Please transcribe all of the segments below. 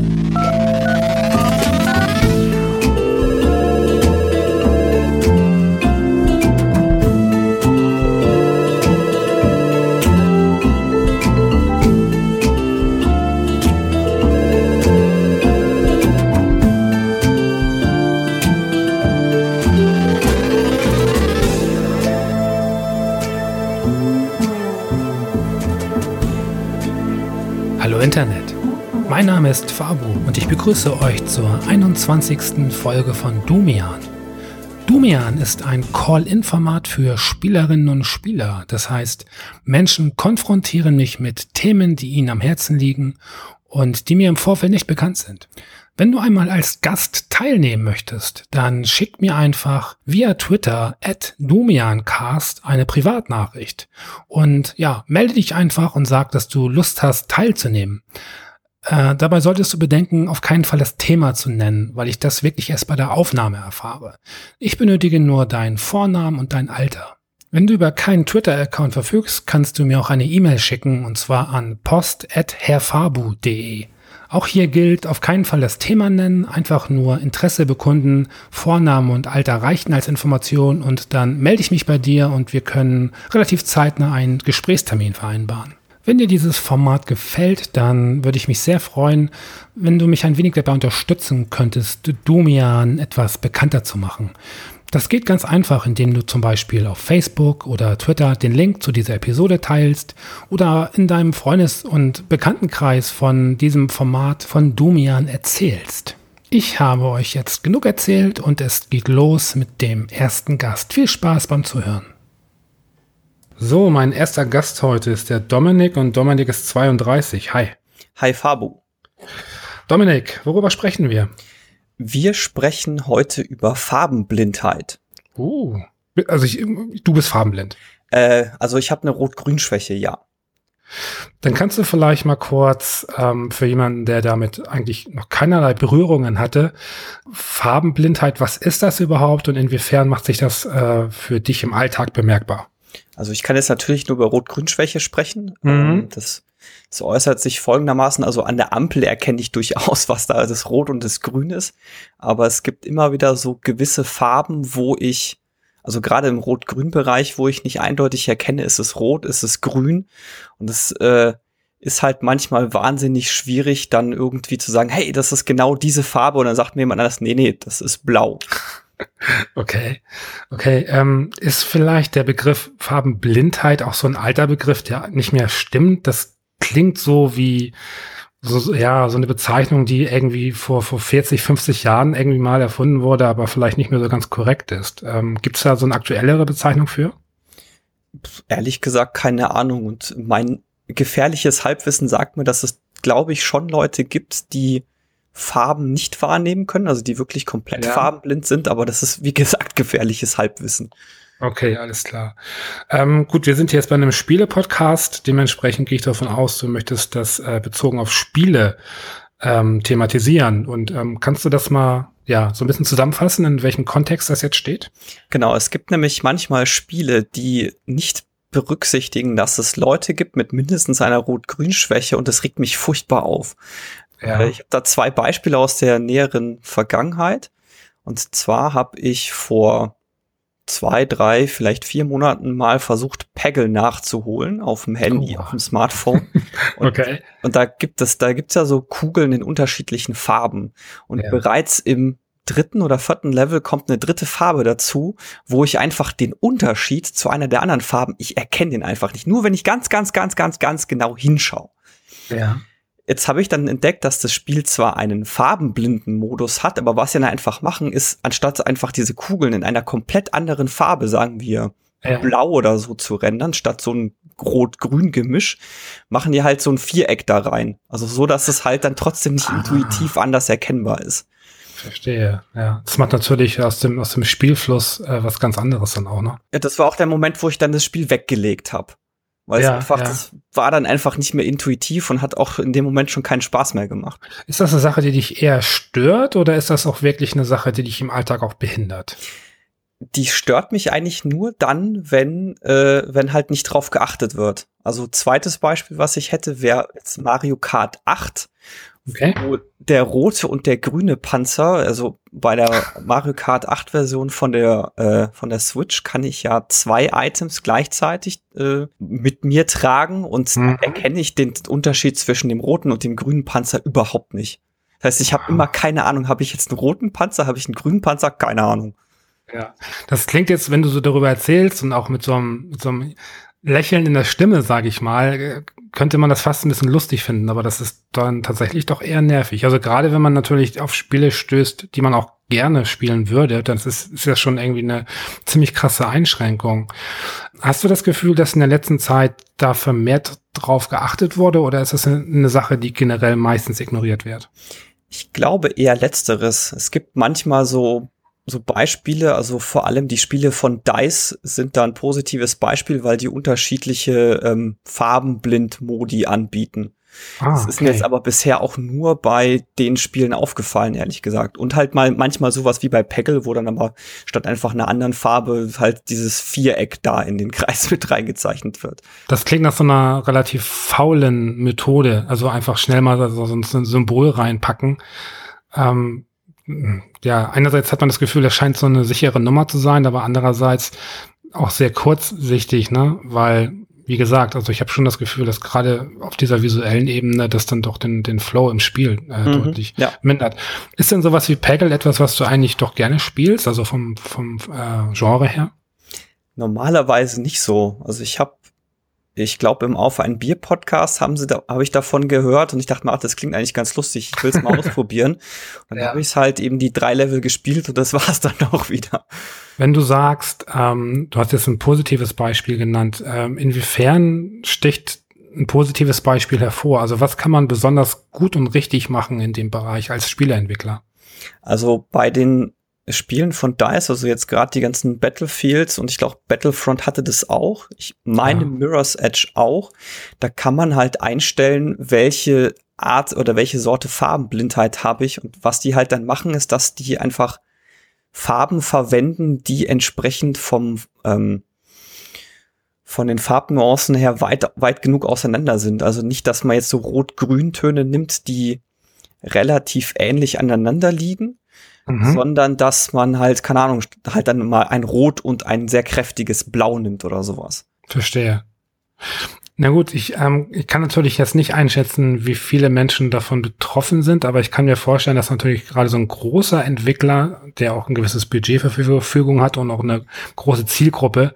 Uh, uh. Name ist Fabu und ich begrüße euch zur 21. Folge von Dumian. Dumian ist ein Call-in-Format für Spielerinnen und Spieler. Das heißt, Menschen konfrontieren mich mit Themen, die ihnen am Herzen liegen und die mir im Vorfeld nicht bekannt sind. Wenn du einmal als Gast teilnehmen möchtest, dann schick mir einfach via Twitter at Dumiancast eine Privatnachricht. Und ja, melde dich einfach und sag, dass du Lust hast, teilzunehmen. Äh, dabei solltest du bedenken, auf keinen Fall das Thema zu nennen, weil ich das wirklich erst bei der Aufnahme erfahre. Ich benötige nur deinen Vornamen und dein Alter. Wenn du über keinen Twitter-Account verfügst, kannst du mir auch eine E-Mail schicken und zwar an post.herfabu.de. Auch hier gilt, auf keinen Fall das Thema nennen, einfach nur Interesse bekunden, Vorname und Alter reichen als Information und dann melde ich mich bei dir und wir können relativ zeitnah einen Gesprächstermin vereinbaren. Wenn dir dieses Format gefällt, dann würde ich mich sehr freuen, wenn du mich ein wenig dabei unterstützen könntest, Domian etwas bekannter zu machen. Das geht ganz einfach, indem du zum Beispiel auf Facebook oder Twitter den Link zu dieser Episode teilst oder in deinem Freundes- und Bekanntenkreis von diesem Format von Dumian erzählst. Ich habe euch jetzt genug erzählt und es geht los mit dem ersten Gast. Viel Spaß beim Zuhören. So, mein erster Gast heute ist der Dominik und Dominik ist 32. Hi. Hi Fabu. Dominik, worüber sprechen wir? Wir sprechen heute über Farbenblindheit. Uh, also ich, du bist farbenblind. Äh, also ich habe eine Rot-Grün-Schwäche, ja. Dann kannst du vielleicht mal kurz ähm, für jemanden, der damit eigentlich noch keinerlei Berührungen hatte, Farbenblindheit, was ist das überhaupt und inwiefern macht sich das äh, für dich im Alltag bemerkbar? Also ich kann jetzt natürlich nur über Rot-Grün-Schwäche sprechen. Mhm. Ähm, das es äußert sich folgendermaßen, also an der Ampel erkenne ich durchaus, was da das Rot und das Grün ist. Aber es gibt immer wieder so gewisse Farben, wo ich, also gerade im Rot-Grün-Bereich, wo ich nicht eindeutig erkenne, ist es rot, ist es grün. Und es äh, ist halt manchmal wahnsinnig schwierig, dann irgendwie zu sagen, hey, das ist genau diese Farbe. Und dann sagt mir jemand anders, nee, nee, das ist blau. Okay, okay. Ähm, ist vielleicht der Begriff Farbenblindheit auch so ein alter Begriff, der nicht mehr stimmt? Das klingt so wie so, ja, so eine Bezeichnung, die irgendwie vor, vor 40, 50 Jahren irgendwie mal erfunden wurde, aber vielleicht nicht mehr so ganz korrekt ist. Ähm, Gibt es da so eine aktuellere Bezeichnung für? Ehrlich gesagt, keine Ahnung. Und mein gefährliches Halbwissen sagt mir, dass es, glaube ich, schon Leute gibt, die Farben nicht wahrnehmen können, also die wirklich komplett ja. farbenblind sind, aber das ist, wie gesagt, gefährliches Halbwissen. Okay, alles klar. Ähm, gut, wir sind jetzt bei einem Spiele-Podcast. Dementsprechend gehe ich davon aus, du möchtest das äh, bezogen auf Spiele ähm, thematisieren. Und ähm, kannst du das mal ja so ein bisschen zusammenfassen, in welchem Kontext das jetzt steht? Genau, es gibt nämlich manchmal Spiele, die nicht berücksichtigen, dass es Leute gibt mit mindestens einer Rot-Grün-Schwäche und das regt mich furchtbar auf. Ja. Äh, ich habe da zwei Beispiele aus der näheren Vergangenheit. Und zwar habe ich vor zwei, drei, vielleicht vier Monaten mal versucht, Peggle nachzuholen auf dem Handy, oh. auf dem Smartphone. Und, okay. Und da gibt es, da gibt's ja so Kugeln in unterschiedlichen Farben. Und ja. bereits im dritten oder vierten Level kommt eine dritte Farbe dazu, wo ich einfach den Unterschied zu einer der anderen Farben, ich erkenne den einfach nicht. Nur wenn ich ganz, ganz, ganz, ganz, ganz genau hinschaue. Ja. Jetzt habe ich dann entdeckt, dass das Spiel zwar einen farbenblinden Modus hat, aber was sie dann einfach machen, ist, anstatt einfach diese Kugeln in einer komplett anderen Farbe, sagen wir ja. blau oder so zu rendern, statt so ein Rot-Grün-Gemisch, machen die halt so ein Viereck da rein. Also so, dass es halt dann trotzdem nicht ah. intuitiv anders erkennbar ist. Verstehe, ja. Das macht natürlich aus dem, aus dem Spielfluss äh, was ganz anderes dann auch, ne? Ja, das war auch der Moment, wo ich dann das Spiel weggelegt habe. Weil ja, es einfach, ja. das war dann einfach nicht mehr intuitiv und hat auch in dem Moment schon keinen Spaß mehr gemacht. Ist das eine Sache, die dich eher stört oder ist das auch wirklich eine Sache, die dich im Alltag auch behindert? Die stört mich eigentlich nur dann, wenn, äh, wenn halt nicht drauf geachtet wird. Also zweites Beispiel, was ich hätte, wäre jetzt Mario Kart 8, Okay. Wo der rote und der grüne Panzer, also bei der Mario Kart 8 Version von der, äh, von der Switch kann ich ja zwei Items gleichzeitig äh, mit mir tragen und mhm. erkenne ich den Unterschied zwischen dem roten und dem grünen Panzer überhaupt nicht. Das heißt, ich habe immer keine Ahnung, habe ich jetzt einen roten Panzer, habe ich einen grünen Panzer, keine Ahnung. Ja, das klingt jetzt, wenn du so darüber erzählst und auch mit so einem, mit so einem Lächeln in der Stimme, sage ich mal, könnte man das fast ein bisschen lustig finden, aber das ist dann tatsächlich doch eher nervig. Also gerade wenn man natürlich auf Spiele stößt, die man auch gerne spielen würde, dann ist, ist das schon irgendwie eine ziemlich krasse Einschränkung. Hast du das Gefühl, dass in der letzten Zeit da vermehrt drauf geachtet wurde oder ist das eine Sache, die generell meistens ignoriert wird? Ich glaube eher letzteres. Es gibt manchmal so so Beispiele, also vor allem die Spiele von DICE sind da ein positives Beispiel, weil die unterschiedliche ähm, Farbenblind-Modi anbieten. Ah, das ist okay. mir jetzt aber bisher auch nur bei den Spielen aufgefallen, ehrlich gesagt. Und halt mal manchmal sowas wie bei Peggle, wo dann aber statt einfach einer anderen Farbe halt dieses Viereck da in den Kreis mit reingezeichnet wird. Das klingt nach so einer relativ faulen Methode. Also einfach schnell mal so, ein Symbol reinpacken. Ähm, ja, einerseits hat man das Gefühl, das scheint so eine sichere Nummer zu sein, aber andererseits auch sehr kurzsichtig, ne? Weil, wie gesagt, also ich habe schon das Gefühl, dass gerade auf dieser visuellen Ebene das dann doch den, den Flow im Spiel äh, mhm, deutlich ja. mindert. Ist denn sowas wie Peggle etwas, was du eigentlich doch gerne spielst, also vom, vom äh, Genre her? Normalerweise nicht so. Also ich habe ich glaube, im Auf ein Bier Podcast haben sie da, habe ich davon gehört und ich dachte mir, ach, das klingt eigentlich ganz lustig, ich will es mal ausprobieren. Und dann ja. habe ich halt eben die drei Level gespielt und das war es dann auch wieder. Wenn du sagst, ähm, du hast jetzt ein positives Beispiel genannt, ähm, inwiefern sticht ein positives Beispiel hervor? Also was kann man besonders gut und richtig machen in dem Bereich als Spieleentwickler? Also bei den Spielen von DICE, also jetzt gerade die ganzen Battlefields und ich glaube Battlefront hatte das auch. Ich meine ja. Mirror's Edge auch. Da kann man halt einstellen, welche Art oder welche Sorte Farbenblindheit habe ich und was die halt dann machen, ist, dass die einfach Farben verwenden, die entsprechend vom ähm, von den Farbnuancen her weit, weit genug auseinander sind. Also nicht, dass man jetzt so Rot-Grün-Töne nimmt, die relativ ähnlich aneinander liegen, mhm. sondern dass man halt, keine Ahnung, halt dann mal ein Rot und ein sehr kräftiges Blau nimmt oder sowas. Verstehe. Na gut, ich, ähm, ich kann natürlich jetzt nicht einschätzen, wie viele Menschen davon betroffen sind, aber ich kann mir vorstellen, dass natürlich gerade so ein großer Entwickler, der auch ein gewisses Budget zur Verfügung hat und auch eine große Zielgruppe,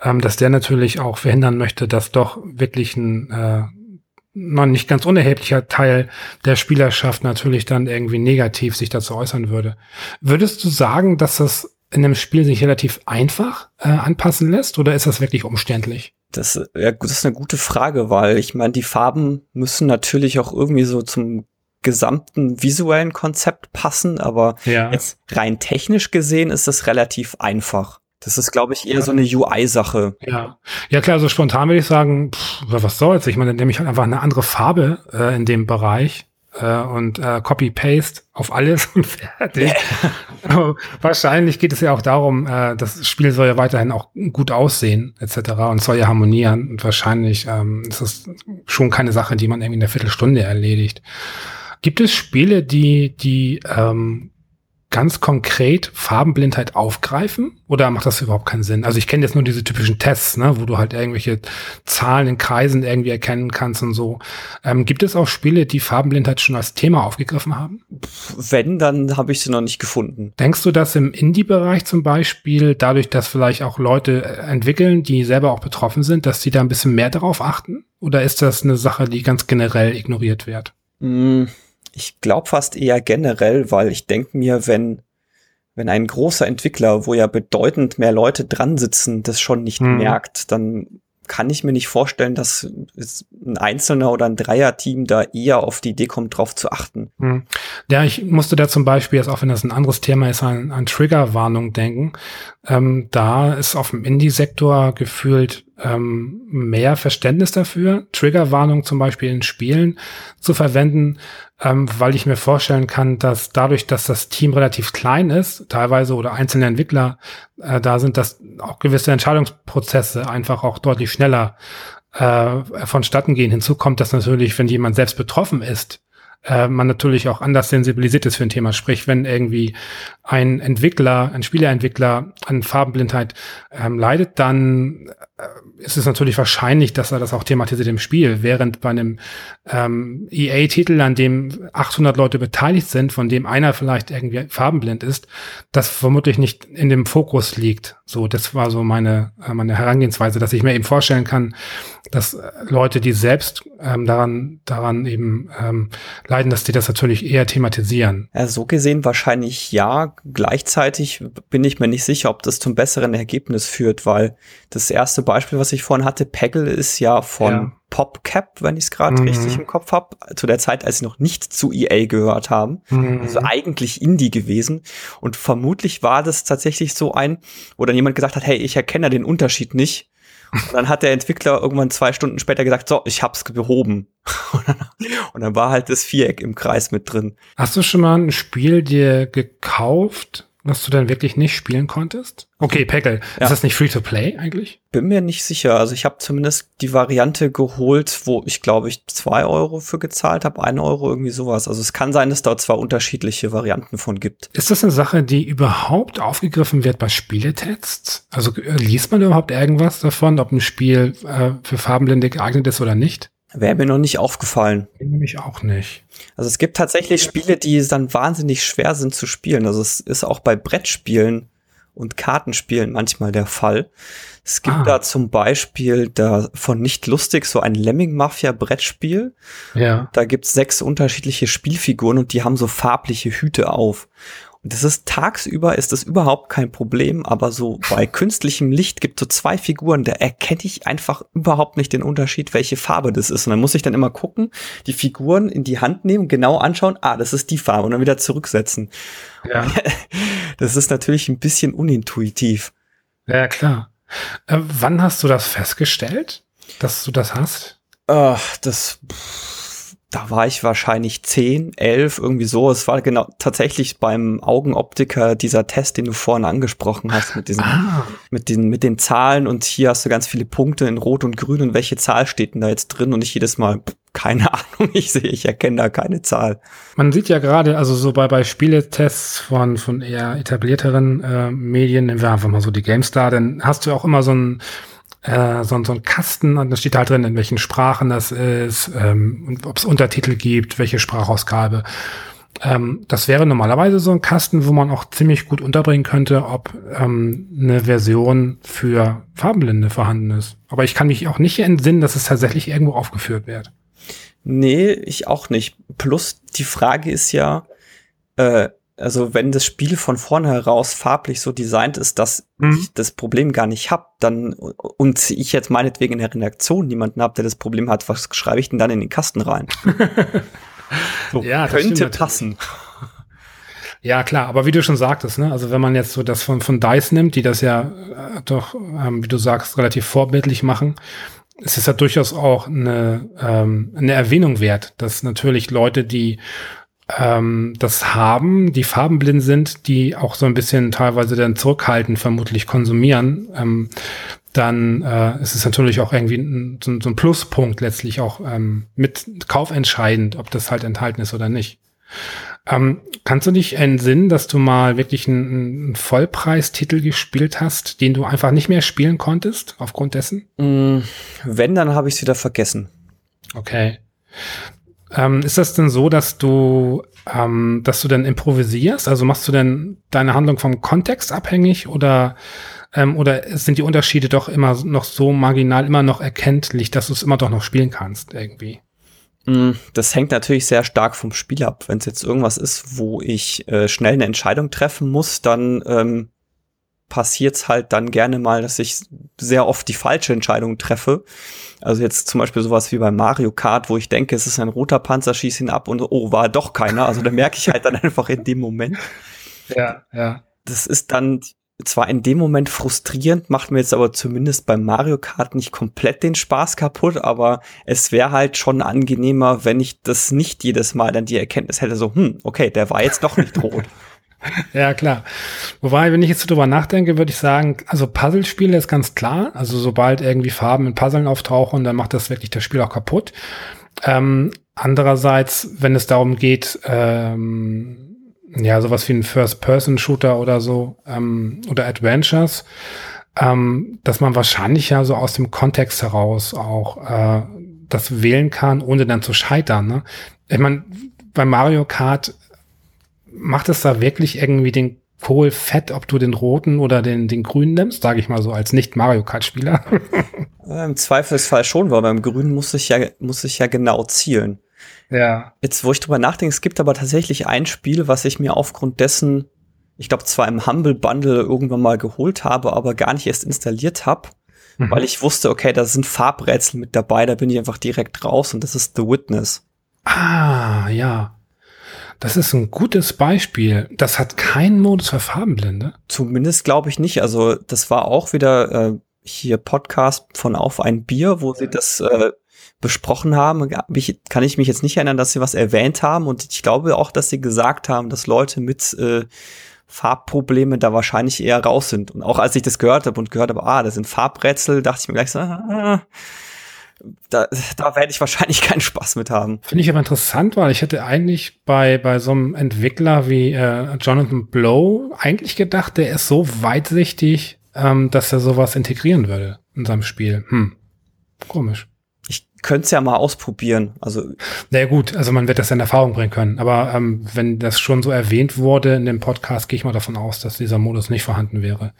ähm, dass der natürlich auch verhindern möchte, dass doch wirklich ein äh, noch nicht ganz unerheblicher Teil der Spielerschaft natürlich dann irgendwie negativ sich dazu äußern würde. Würdest du sagen, dass das in einem Spiel sich relativ einfach äh, anpassen lässt oder ist das wirklich umständlich? Das, ja, das ist eine gute Frage, weil ich meine, die Farben müssen natürlich auch irgendwie so zum gesamten visuellen Konzept passen, aber ja. jetzt rein technisch gesehen ist das relativ einfach. Das ist, glaube ich, eher so eine UI-Sache. Ja. Ja, klar, so spontan würde ich sagen, pff, was soll's? Ich meine, dann nehme ich halt einfach eine andere Farbe äh, in dem Bereich äh, und äh, Copy-Paste auf alles und fertig. Wahrscheinlich geht es ja auch darum, äh, das Spiel soll ja weiterhin auch gut aussehen, etc. und soll ja harmonieren. Und wahrscheinlich ähm, ist es schon keine Sache, die man irgendwie in einer Viertelstunde erledigt. Gibt es Spiele, die, die ähm, ganz konkret Farbenblindheit aufgreifen? Oder macht das überhaupt keinen Sinn? Also ich kenne jetzt nur diese typischen Tests, ne, wo du halt irgendwelche Zahlen in Kreisen irgendwie erkennen kannst und so. Ähm, gibt es auch Spiele, die Farbenblindheit schon als Thema aufgegriffen haben? Wenn, dann habe ich sie noch nicht gefunden. Denkst du, dass im Indie-Bereich zum Beispiel, dadurch, dass vielleicht auch Leute äh, entwickeln, die selber auch betroffen sind, dass die da ein bisschen mehr darauf achten? Oder ist das eine Sache, die ganz generell ignoriert wird? Mm ich glaube fast eher generell, weil ich denke mir, wenn, wenn ein großer Entwickler, wo ja bedeutend mehr Leute dran sitzen, das schon nicht hm. merkt, dann kann ich mir nicht vorstellen, dass ein Einzelner oder ein Dreierteam da eher auf die Idee kommt, drauf zu achten. Hm. Ja, ich musste da zum Beispiel, jetzt auch wenn das ein anderes Thema ist, an, an Triggerwarnung denken. Ähm, da ist auf dem Indie-Sektor gefühlt ähm, mehr Verständnis dafür, Triggerwarnung zum Beispiel in Spielen zu verwenden, ähm, weil ich mir vorstellen kann, dass dadurch, dass das Team relativ klein ist, teilweise oder einzelne Entwickler äh, da sind, dass auch gewisse Entscheidungsprozesse einfach auch deutlich schneller äh, vonstatten gehen. Hinzu kommt, dass natürlich, wenn jemand selbst betroffen ist, äh, man natürlich auch anders sensibilisiert ist für ein Thema. Sprich, wenn irgendwie ein Entwickler, ein Spieleentwickler an Farbenblindheit ähm, leidet, dann äh, ist es natürlich wahrscheinlich, dass er das auch thematisiert im Spiel, während bei einem ähm, EA-Titel, an dem 800 Leute beteiligt sind, von dem einer vielleicht irgendwie farbenblind ist, das vermutlich nicht in dem Fokus liegt. So, das war so meine, äh, meine Herangehensweise, dass ich mir eben vorstellen kann, dass äh, Leute, die selbst ähm, daran, daran eben ähm, leiden, dass die das natürlich eher thematisieren. Ja, so gesehen wahrscheinlich ja. Gleichzeitig bin ich mir nicht sicher, ob das zum besseren Ergebnis führt, weil das erste Beispiel, was ich vorhin hatte, Peggle ist ja von ja. PopCap, wenn ich es gerade mhm. richtig im Kopf habe, zu der Zeit, als sie noch nicht zu EA gehört haben. Mhm. Also eigentlich Indie gewesen. Und vermutlich war das tatsächlich so ein, wo dann jemand gesagt hat, hey, ich erkenne den Unterschied nicht. Und dann hat der Entwickler irgendwann zwei Stunden später gesagt, so, ich hab's behoben. Und dann war halt das Viereck im Kreis mit drin. Hast du schon mal ein Spiel dir gekauft, was du dann wirklich nicht spielen konntest? Okay, Peckel, ja. ist das nicht Free-to-Play eigentlich? Bin mir nicht sicher. Also ich habe zumindest die Variante geholt, wo ich glaube ich zwei Euro für gezahlt habe, ein Euro irgendwie sowas. Also es kann sein, dass dort zwar unterschiedliche Varianten von gibt. Ist das eine Sache, die überhaupt aufgegriffen wird bei Spieletests? Also äh, liest man überhaupt irgendwas davon, ob ein Spiel äh, für Farbenblinde geeignet ist oder nicht? Wäre mir noch nicht aufgefallen. Nämlich auch nicht. Also es gibt tatsächlich Spiele, die dann wahnsinnig schwer sind zu spielen. Also es ist auch bei Brettspielen und Kartenspielen manchmal der Fall. Es gibt ah. da zum Beispiel da von nicht lustig so ein Lemming Mafia Brettspiel. Ja. Da gibt's sechs unterschiedliche Spielfiguren und die haben so farbliche Hüte auf. Und das ist tagsüber ist das überhaupt kein Problem, aber so bei künstlichem Licht gibt so zwei Figuren, da erkenne ich einfach überhaupt nicht den Unterschied, welche Farbe das ist. Und dann muss ich dann immer gucken, die Figuren in die Hand nehmen, genau anschauen, ah, das ist die Farbe und dann wieder zurücksetzen. Ja. Das ist natürlich ein bisschen unintuitiv. Ja, klar. Äh, wann hast du das festgestellt, dass du das hast? Ach, das. Pff da war ich wahrscheinlich zehn, elf, irgendwie so. Es war genau tatsächlich beim Augenoptiker dieser Test, den du vorhin angesprochen hast, mit diesen, ah. mit den, mit den Zahlen und hier hast du ganz viele Punkte in Rot und Grün und welche Zahl steht denn da jetzt drin? Und ich jedes Mal, keine Ahnung, ich sehe, ich erkenne da keine Zahl. Man sieht ja gerade, also so bei, bei Spieletests von, von eher etablierteren äh, Medien, nehmen wir einfach mal so die GameStar, dann hast du auch immer so ein äh, so, so ein Kasten und da steht halt drin, in welchen Sprachen das ist, ähm, ob es Untertitel gibt, welche Sprachausgabe. Ähm, das wäre normalerweise so ein Kasten, wo man auch ziemlich gut unterbringen könnte, ob ähm, eine Version für Farbenblinde vorhanden ist. Aber ich kann mich auch nicht entsinnen, dass es tatsächlich irgendwo aufgeführt wird. Nee, ich auch nicht. Plus die Frage ist ja, äh, also wenn das Spiel von vornherein farblich so designt ist, dass mhm. ich das Problem gar nicht hab, dann und ich jetzt meinetwegen in der Redaktion niemanden hab, der das Problem hat, was schreibe ich denn dann in den Kasten rein? so, ja, könnte passen. Ja, klar, aber wie du schon sagtest, ne, also wenn man jetzt so das von, von DICE nimmt, die das ja äh, doch, ähm, wie du sagst, relativ vorbildlich machen, es ist ja durchaus auch eine, ähm, eine Erwähnung wert, dass natürlich Leute, die ähm, das haben, die farbenblind sind, die auch so ein bisschen teilweise dann zurückhaltend vermutlich konsumieren, ähm, dann äh, ist es natürlich auch irgendwie ein, so, so, ein Pluspunkt letztlich auch ähm, mit kaufentscheidend, ob das halt enthalten ist oder nicht. Ähm, kannst du dich entsinnen, dass du mal wirklich einen, einen Vollpreistitel gespielt hast, den du einfach nicht mehr spielen konntest aufgrund dessen? Mm, wenn, dann habe ich es wieder vergessen. Okay. Ähm, ist das denn so, dass du, ähm, dass du denn improvisierst? Also machst du denn deine Handlung vom Kontext abhängig oder ähm, oder sind die Unterschiede doch immer noch so marginal, immer noch erkenntlich, dass du es immer doch noch spielen kannst irgendwie? Mm, das hängt natürlich sehr stark vom Spiel ab. Wenn es jetzt irgendwas ist, wo ich äh, schnell eine Entscheidung treffen muss, dann ähm, passiert's halt dann gerne mal, dass ich sehr oft die falsche Entscheidung treffe. Also jetzt zum Beispiel sowas wie bei Mario Kart, wo ich denke, es ist ein roter Panzer, schieß ihn ab und oh, war doch keiner. Also da merke ich halt dann einfach in dem Moment. Ja, ja. Das ist dann zwar in dem Moment frustrierend, macht mir jetzt aber zumindest beim Mario Kart nicht komplett den Spaß kaputt, aber es wäre halt schon angenehmer, wenn ich das nicht jedes Mal dann die Erkenntnis hätte, so, hm, okay, der war jetzt doch nicht rot. Ja, klar. Wobei, wenn ich jetzt drüber nachdenke, würde ich sagen, also Puzzlespiele ist ganz klar. Also sobald irgendwie Farben in Puzzlen auftauchen, dann macht das wirklich das Spiel auch kaputt. Ähm, andererseits, wenn es darum geht, ähm, ja, sowas wie ein First-Person-Shooter oder so, ähm, oder Adventures, ähm, dass man wahrscheinlich ja so aus dem Kontext heraus auch äh, das wählen kann, ohne dann zu scheitern. Ne? Ich meine, bei Mario Kart macht es da wirklich irgendwie den Kohl fett, ob du den roten oder den, den grünen nimmst, sage ich mal so, als Nicht-Mario Kart-Spieler? Im Zweifelsfall schon, weil beim grünen muss ich ja, muss ich ja genau zielen. Ja. Jetzt, wo ich drüber nachdenke, es gibt aber tatsächlich ein Spiel, was ich mir aufgrund dessen, ich glaube, zwar im Humble Bundle irgendwann mal geholt habe, aber gar nicht erst installiert habe, mhm. weil ich wusste, okay, da sind Farbrätsel mit dabei, da bin ich einfach direkt raus und das ist The Witness. Ah, ja. Das ist ein gutes Beispiel. Das hat keinen Modus für Farbenblinde. Zumindest glaube ich nicht. Also das war auch wieder äh, hier Podcast von Auf ein Bier, wo sie das äh, besprochen haben. Ich, kann ich mich jetzt nicht erinnern, dass sie was erwähnt haben. Und ich glaube auch, dass sie gesagt haben, dass Leute mit äh, Farbprobleme da wahrscheinlich eher raus sind. Und auch als ich das gehört habe und gehört habe, ah, das sind Farbrätsel, dachte ich mir gleich so, ah, da, da werde ich wahrscheinlich keinen Spaß mit haben. Finde ich aber interessant, weil ich hätte eigentlich bei, bei so einem Entwickler wie äh, Jonathan Blow eigentlich gedacht, der ist so weitsichtig, ähm, dass er sowas integrieren würde in seinem Spiel. Hm. Komisch könnte es ja mal ausprobieren. Also na ja, gut, also man wird das in Erfahrung bringen können. Aber ähm, wenn das schon so erwähnt wurde in dem Podcast, gehe ich mal davon aus, dass dieser Modus nicht vorhanden wäre.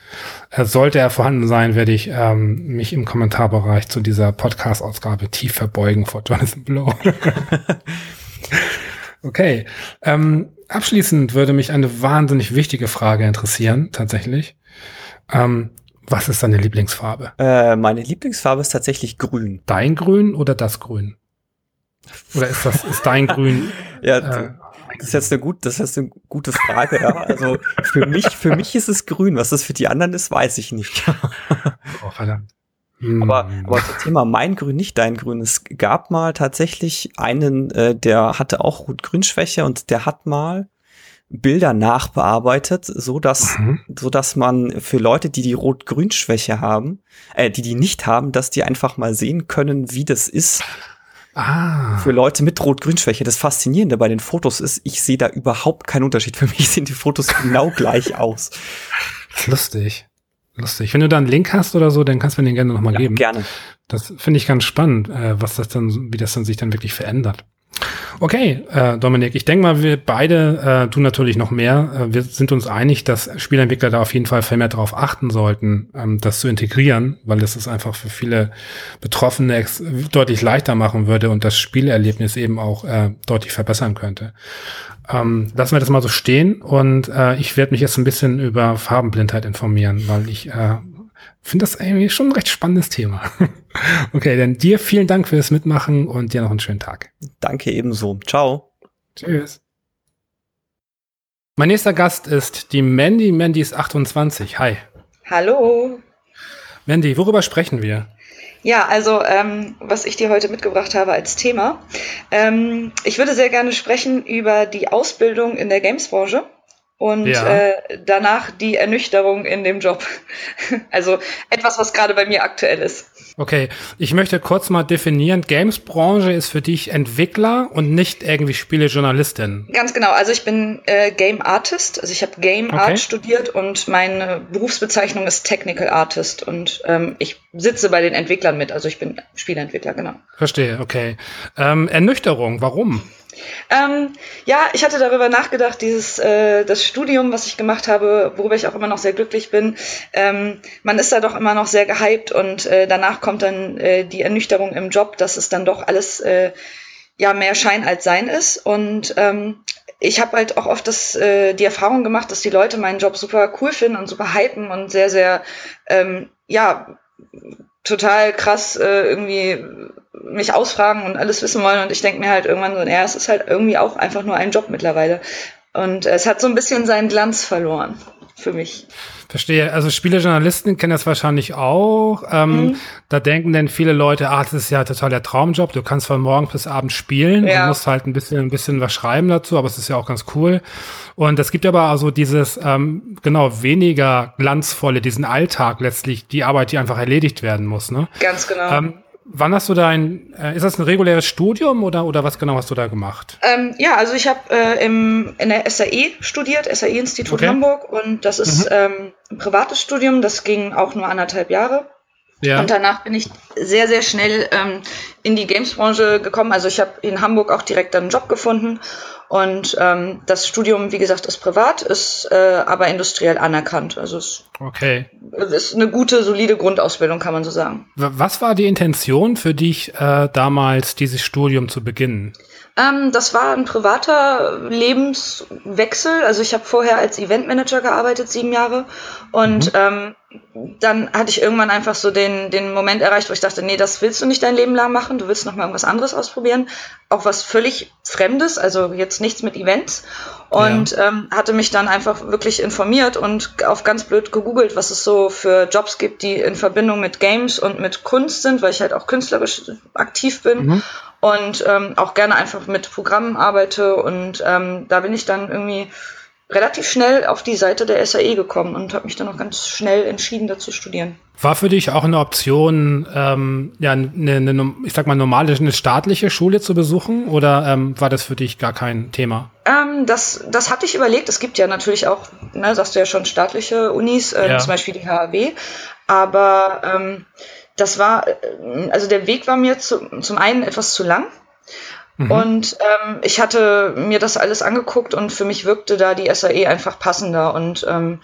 Äh, sollte er vorhanden sein, werde ich ähm, mich im Kommentarbereich zu dieser Podcast-Ausgabe tief verbeugen vor Jonathan Blow. okay. Ähm, abschließend würde mich eine wahnsinnig wichtige Frage interessieren, tatsächlich. Ähm, was ist deine Lieblingsfarbe? Äh, meine Lieblingsfarbe ist tatsächlich grün. Dein Grün oder das Grün? Oder ist das ist dein Grün? ja, äh, das ist jetzt eine gut, das ist eine gute Frage. ja. Also für mich, für mich ist es grün. Was das für die anderen ist, weiß ich nicht. oh, verdammt. Aber, hm. aber zum Thema mein Grün, nicht dein Grün. Es gab mal tatsächlich einen, äh, der hatte auch Rot-Grün-Schwäche und der hat mal Bilder nachbearbeitet, so dass, mhm. so dass man für Leute, die die Rot-Grün-Schwäche haben, äh, die die nicht haben, dass die einfach mal sehen können, wie das ist. Ah. Für Leute mit Rot-Grün-Schwäche. Das Faszinierende bei den Fotos ist, ich sehe da überhaupt keinen Unterschied. Für mich sehen die Fotos genau gleich aus. Lustig. Lustig. Wenn du da einen Link hast oder so, dann kannst du mir den gerne nochmal ja, geben. Gerne. Das finde ich ganz spannend, äh, was das dann, wie das dann sich dann wirklich verändert. Okay, äh, Dominik, ich denke mal, wir beide, äh, tun natürlich noch mehr. Äh, wir sind uns einig, dass Spielentwickler da auf jeden Fall viel mehr darauf achten sollten, ähm, das zu integrieren, weil das es einfach für viele Betroffene deutlich leichter machen würde und das Spielerlebnis eben auch äh, deutlich verbessern könnte. Ähm, lassen wir das mal so stehen und äh, ich werde mich jetzt ein bisschen über Farbenblindheit informieren, weil ich äh, finde das irgendwie schon ein recht spannendes Thema. okay, dann dir vielen Dank fürs Mitmachen und dir noch einen schönen Tag. Danke ebenso. Ciao. Tschüss. Mein nächster Gast ist die Mandy. Mandy ist 28. Hi. Hallo. Mandy, worüber sprechen wir? Ja, also ähm, was ich dir heute mitgebracht habe als Thema. Ähm, ich würde sehr gerne sprechen über die Ausbildung in der Gamesbranche und ja. äh, danach die Ernüchterung in dem Job. also etwas, was gerade bei mir aktuell ist. Okay, ich möchte kurz mal definieren, Games-Branche ist für dich Entwickler und nicht irgendwie Spielejournalistin. Ganz genau, also ich bin äh, Game Artist, also ich habe Game okay. Art studiert und meine Berufsbezeichnung ist Technical Artist und ähm, ich sitze bei den Entwicklern mit, also ich bin Spieleentwickler, genau. Verstehe, okay. Ähm, Ernüchterung, warum? Ähm, ja, ich hatte darüber nachgedacht, dieses äh, das Studium, was ich gemacht habe, worüber ich auch immer noch sehr glücklich bin. Ähm, man ist da doch immer noch sehr gehypt und äh, danach kommt dann äh, die Ernüchterung im Job, dass es dann doch alles äh, ja mehr Schein als Sein ist. Und ähm, ich habe halt auch oft das, äh, die Erfahrung gemacht, dass die Leute meinen Job super cool finden und super hypen und sehr, sehr ähm, ja total krass äh, irgendwie mich ausfragen und alles wissen wollen. Und ich denke mir halt irgendwann so, naja, es ist halt irgendwie auch einfach nur ein Job mittlerweile. Und es hat so ein bisschen seinen Glanz verloren für mich. Verstehe. Also Spielejournalisten kennen das wahrscheinlich auch. Ähm, mhm. Da denken dann viele Leute, ah, das ist ja total der Traumjob. Du kannst von morgens bis abends spielen ja. und musst halt ein bisschen, ein bisschen was schreiben dazu, aber es ist ja auch ganz cool. Und es gibt aber also dieses, ähm, genau, weniger glanzvolle, diesen Alltag letztlich, die Arbeit, die einfach erledigt werden muss. Ne? Ganz genau. Ähm, Wann hast du dein, äh, ist das ein reguläres Studium oder, oder was genau hast du da gemacht? Ähm, ja, also ich habe äh, in der SAE studiert, SAE-Institut okay. Hamburg und das ist mhm. ähm, ein privates Studium, das ging auch nur anderthalb Jahre. Ja. Und danach bin ich sehr, sehr schnell ähm, in die Games-Branche gekommen. Also ich habe in Hamburg auch direkt einen Job gefunden. Und ähm, das Studium, wie gesagt, ist privat, ist äh, aber industriell anerkannt. Also es okay. ist eine gute, solide Grundausbildung, kann man so sagen. Was war die Intention für dich, äh, damals dieses Studium zu beginnen? Ähm, das war ein privater Lebenswechsel. Also ich habe vorher als Eventmanager gearbeitet, sieben Jahre. Und mhm. ähm, dann hatte ich irgendwann einfach so den, den Moment erreicht, wo ich dachte, nee, das willst du nicht dein Leben lang machen. Du willst noch mal irgendwas anderes ausprobieren. Auch was völlig Fremdes, also jetzt nichts mit Events. Und ja. ähm, hatte mich dann einfach wirklich informiert und auf ganz blöd gegoogelt, was es so für Jobs gibt, die in Verbindung mit Games und mit Kunst sind, weil ich halt auch künstlerisch aktiv bin. Mhm und ähm, auch gerne einfach mit Programmen arbeite. Und ähm, da bin ich dann irgendwie relativ schnell auf die Seite der SAE gekommen und habe mich dann auch ganz schnell entschieden, da zu studieren. War für dich auch eine Option, ähm, ja, eine, eine, ich sag mal, normale, eine staatliche Schule zu besuchen oder ähm, war das für dich gar kein Thema? Ähm, das, das hatte ich überlegt. Es gibt ja natürlich auch, ne, sagst du ja schon, staatliche Unis, äh, ja. zum Beispiel die HAW. Aber ähm, das war, äh, also der Weg war mir zu, zum einen etwas zu lang. Mhm. Und ähm, ich hatte mir das alles angeguckt und für mich wirkte da die SAE einfach passender. Und ähm,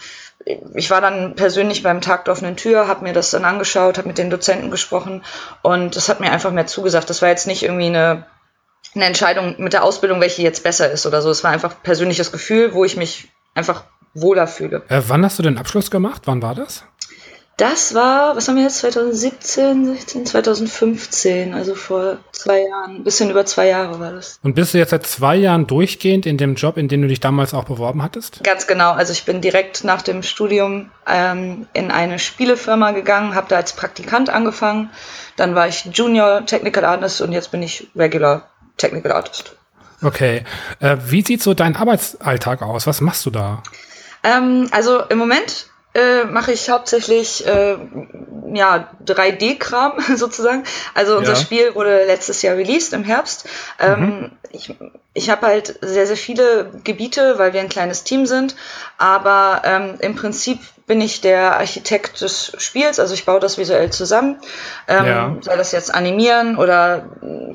ich war dann persönlich beim Tag der offenen Tür, habe mir das dann angeschaut, habe mit den Dozenten gesprochen und das hat mir einfach mehr zugesagt. Das war jetzt nicht irgendwie eine, eine Entscheidung mit der Ausbildung, welche jetzt besser ist oder so. Es war einfach persönliches Gefühl, wo ich mich einfach wohler fühle. Äh, wann hast du den Abschluss gemacht? Wann war das? Das war, was haben wir jetzt, 2017, 16, 2015, also vor zwei Jahren, ein bisschen über zwei Jahre war das. Und bist du jetzt seit zwei Jahren durchgehend in dem Job, in dem du dich damals auch beworben hattest? Ganz genau, also ich bin direkt nach dem Studium ähm, in eine Spielefirma gegangen, habe da als Praktikant angefangen, dann war ich Junior Technical Artist und jetzt bin ich Regular Technical Artist. Okay, äh, wie sieht so dein Arbeitsalltag aus? Was machst du da? Ähm, also im Moment äh, mache ich hauptsächlich äh, ja 3D-Kram sozusagen. Also unser ja. Spiel wurde letztes Jahr released im Herbst. Ähm, mhm. Ich, ich habe halt sehr, sehr viele Gebiete, weil wir ein kleines Team sind. Aber ähm, im Prinzip bin ich der Architekt des Spiels, also ich baue das visuell zusammen. Ähm, ja. Sei das jetzt animieren oder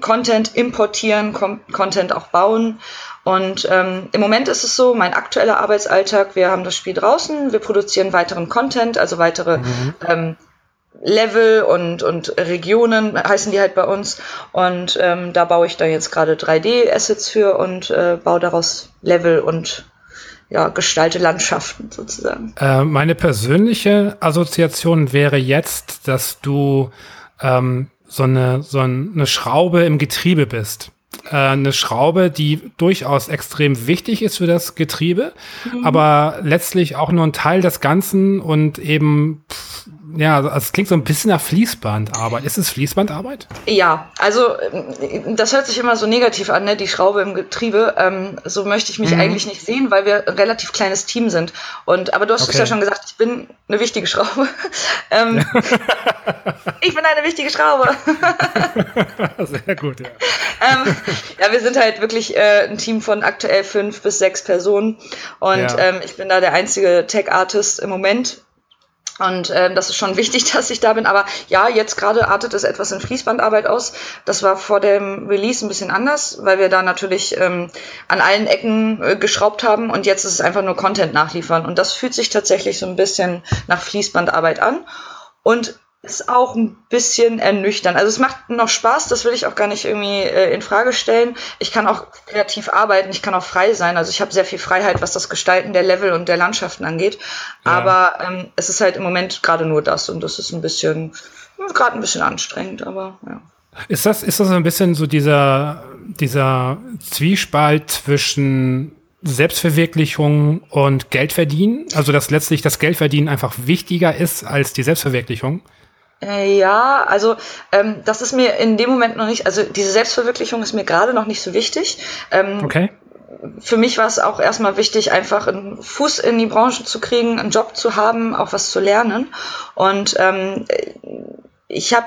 Content importieren, Content auch bauen. Und ähm, im Moment ist es so, mein aktueller Arbeitsalltag, wir haben das Spiel draußen, wir produzieren weiteren Content, also weitere mhm. ähm, Level und, und Regionen heißen die halt bei uns. Und ähm, da baue ich da jetzt gerade 3D-Assets für und äh, baue daraus Level und ja, gestalte Landschaften sozusagen. Äh, meine persönliche Assoziation wäre jetzt, dass du ähm, so, eine, so eine Schraube im Getriebe bist eine Schraube, die durchaus extrem wichtig ist für das Getriebe, mhm. aber letztlich auch nur ein Teil des Ganzen und eben, pff, ja, also es klingt so ein bisschen nach Fließbandarbeit. Ist es Fließbandarbeit? Ja, also äh, das hört sich immer so negativ an, ne? die Schraube im Getriebe. Ähm, so möchte ich mich mhm. eigentlich nicht sehen, weil wir ein relativ kleines Team sind. Und aber du hast okay. es ja schon gesagt, ich bin eine wichtige Schraube. ähm, ich bin eine wichtige Schraube. Sehr gut, ja. ähm, ja, wir sind halt wirklich äh, ein Team von aktuell fünf bis sechs Personen und ja. ähm, ich bin da der einzige Tech-Artist im Moment. Und ähm, das ist schon wichtig, dass ich da bin. Aber ja, jetzt gerade artet es etwas in Fließbandarbeit aus. Das war vor dem Release ein bisschen anders, weil wir da natürlich ähm, an allen Ecken äh, geschraubt haben und jetzt ist es einfach nur Content nachliefern. Und das fühlt sich tatsächlich so ein bisschen nach Fließbandarbeit an. Und ist auch ein bisschen ernüchternd. Also es macht noch Spaß, das will ich auch gar nicht irgendwie äh, in Frage stellen. Ich kann auch kreativ arbeiten, ich kann auch frei sein. Also ich habe sehr viel Freiheit, was das Gestalten der Level und der Landschaften angeht. Ja. Aber ähm, es ist halt im Moment gerade nur das und das ist ein bisschen, gerade ein bisschen anstrengend, aber ja. Ist das, ist das ein bisschen so dieser, dieser Zwiespalt zwischen Selbstverwirklichung und Geldverdienen? Also, dass letztlich das Geldverdienen einfach wichtiger ist als die Selbstverwirklichung? Äh, ja, also ähm, das ist mir in dem Moment noch nicht, also diese Selbstverwirklichung ist mir gerade noch nicht so wichtig. Ähm, okay. Für mich war es auch erstmal wichtig, einfach einen Fuß in die Branche zu kriegen, einen Job zu haben, auch was zu lernen. Und ähm, ich habe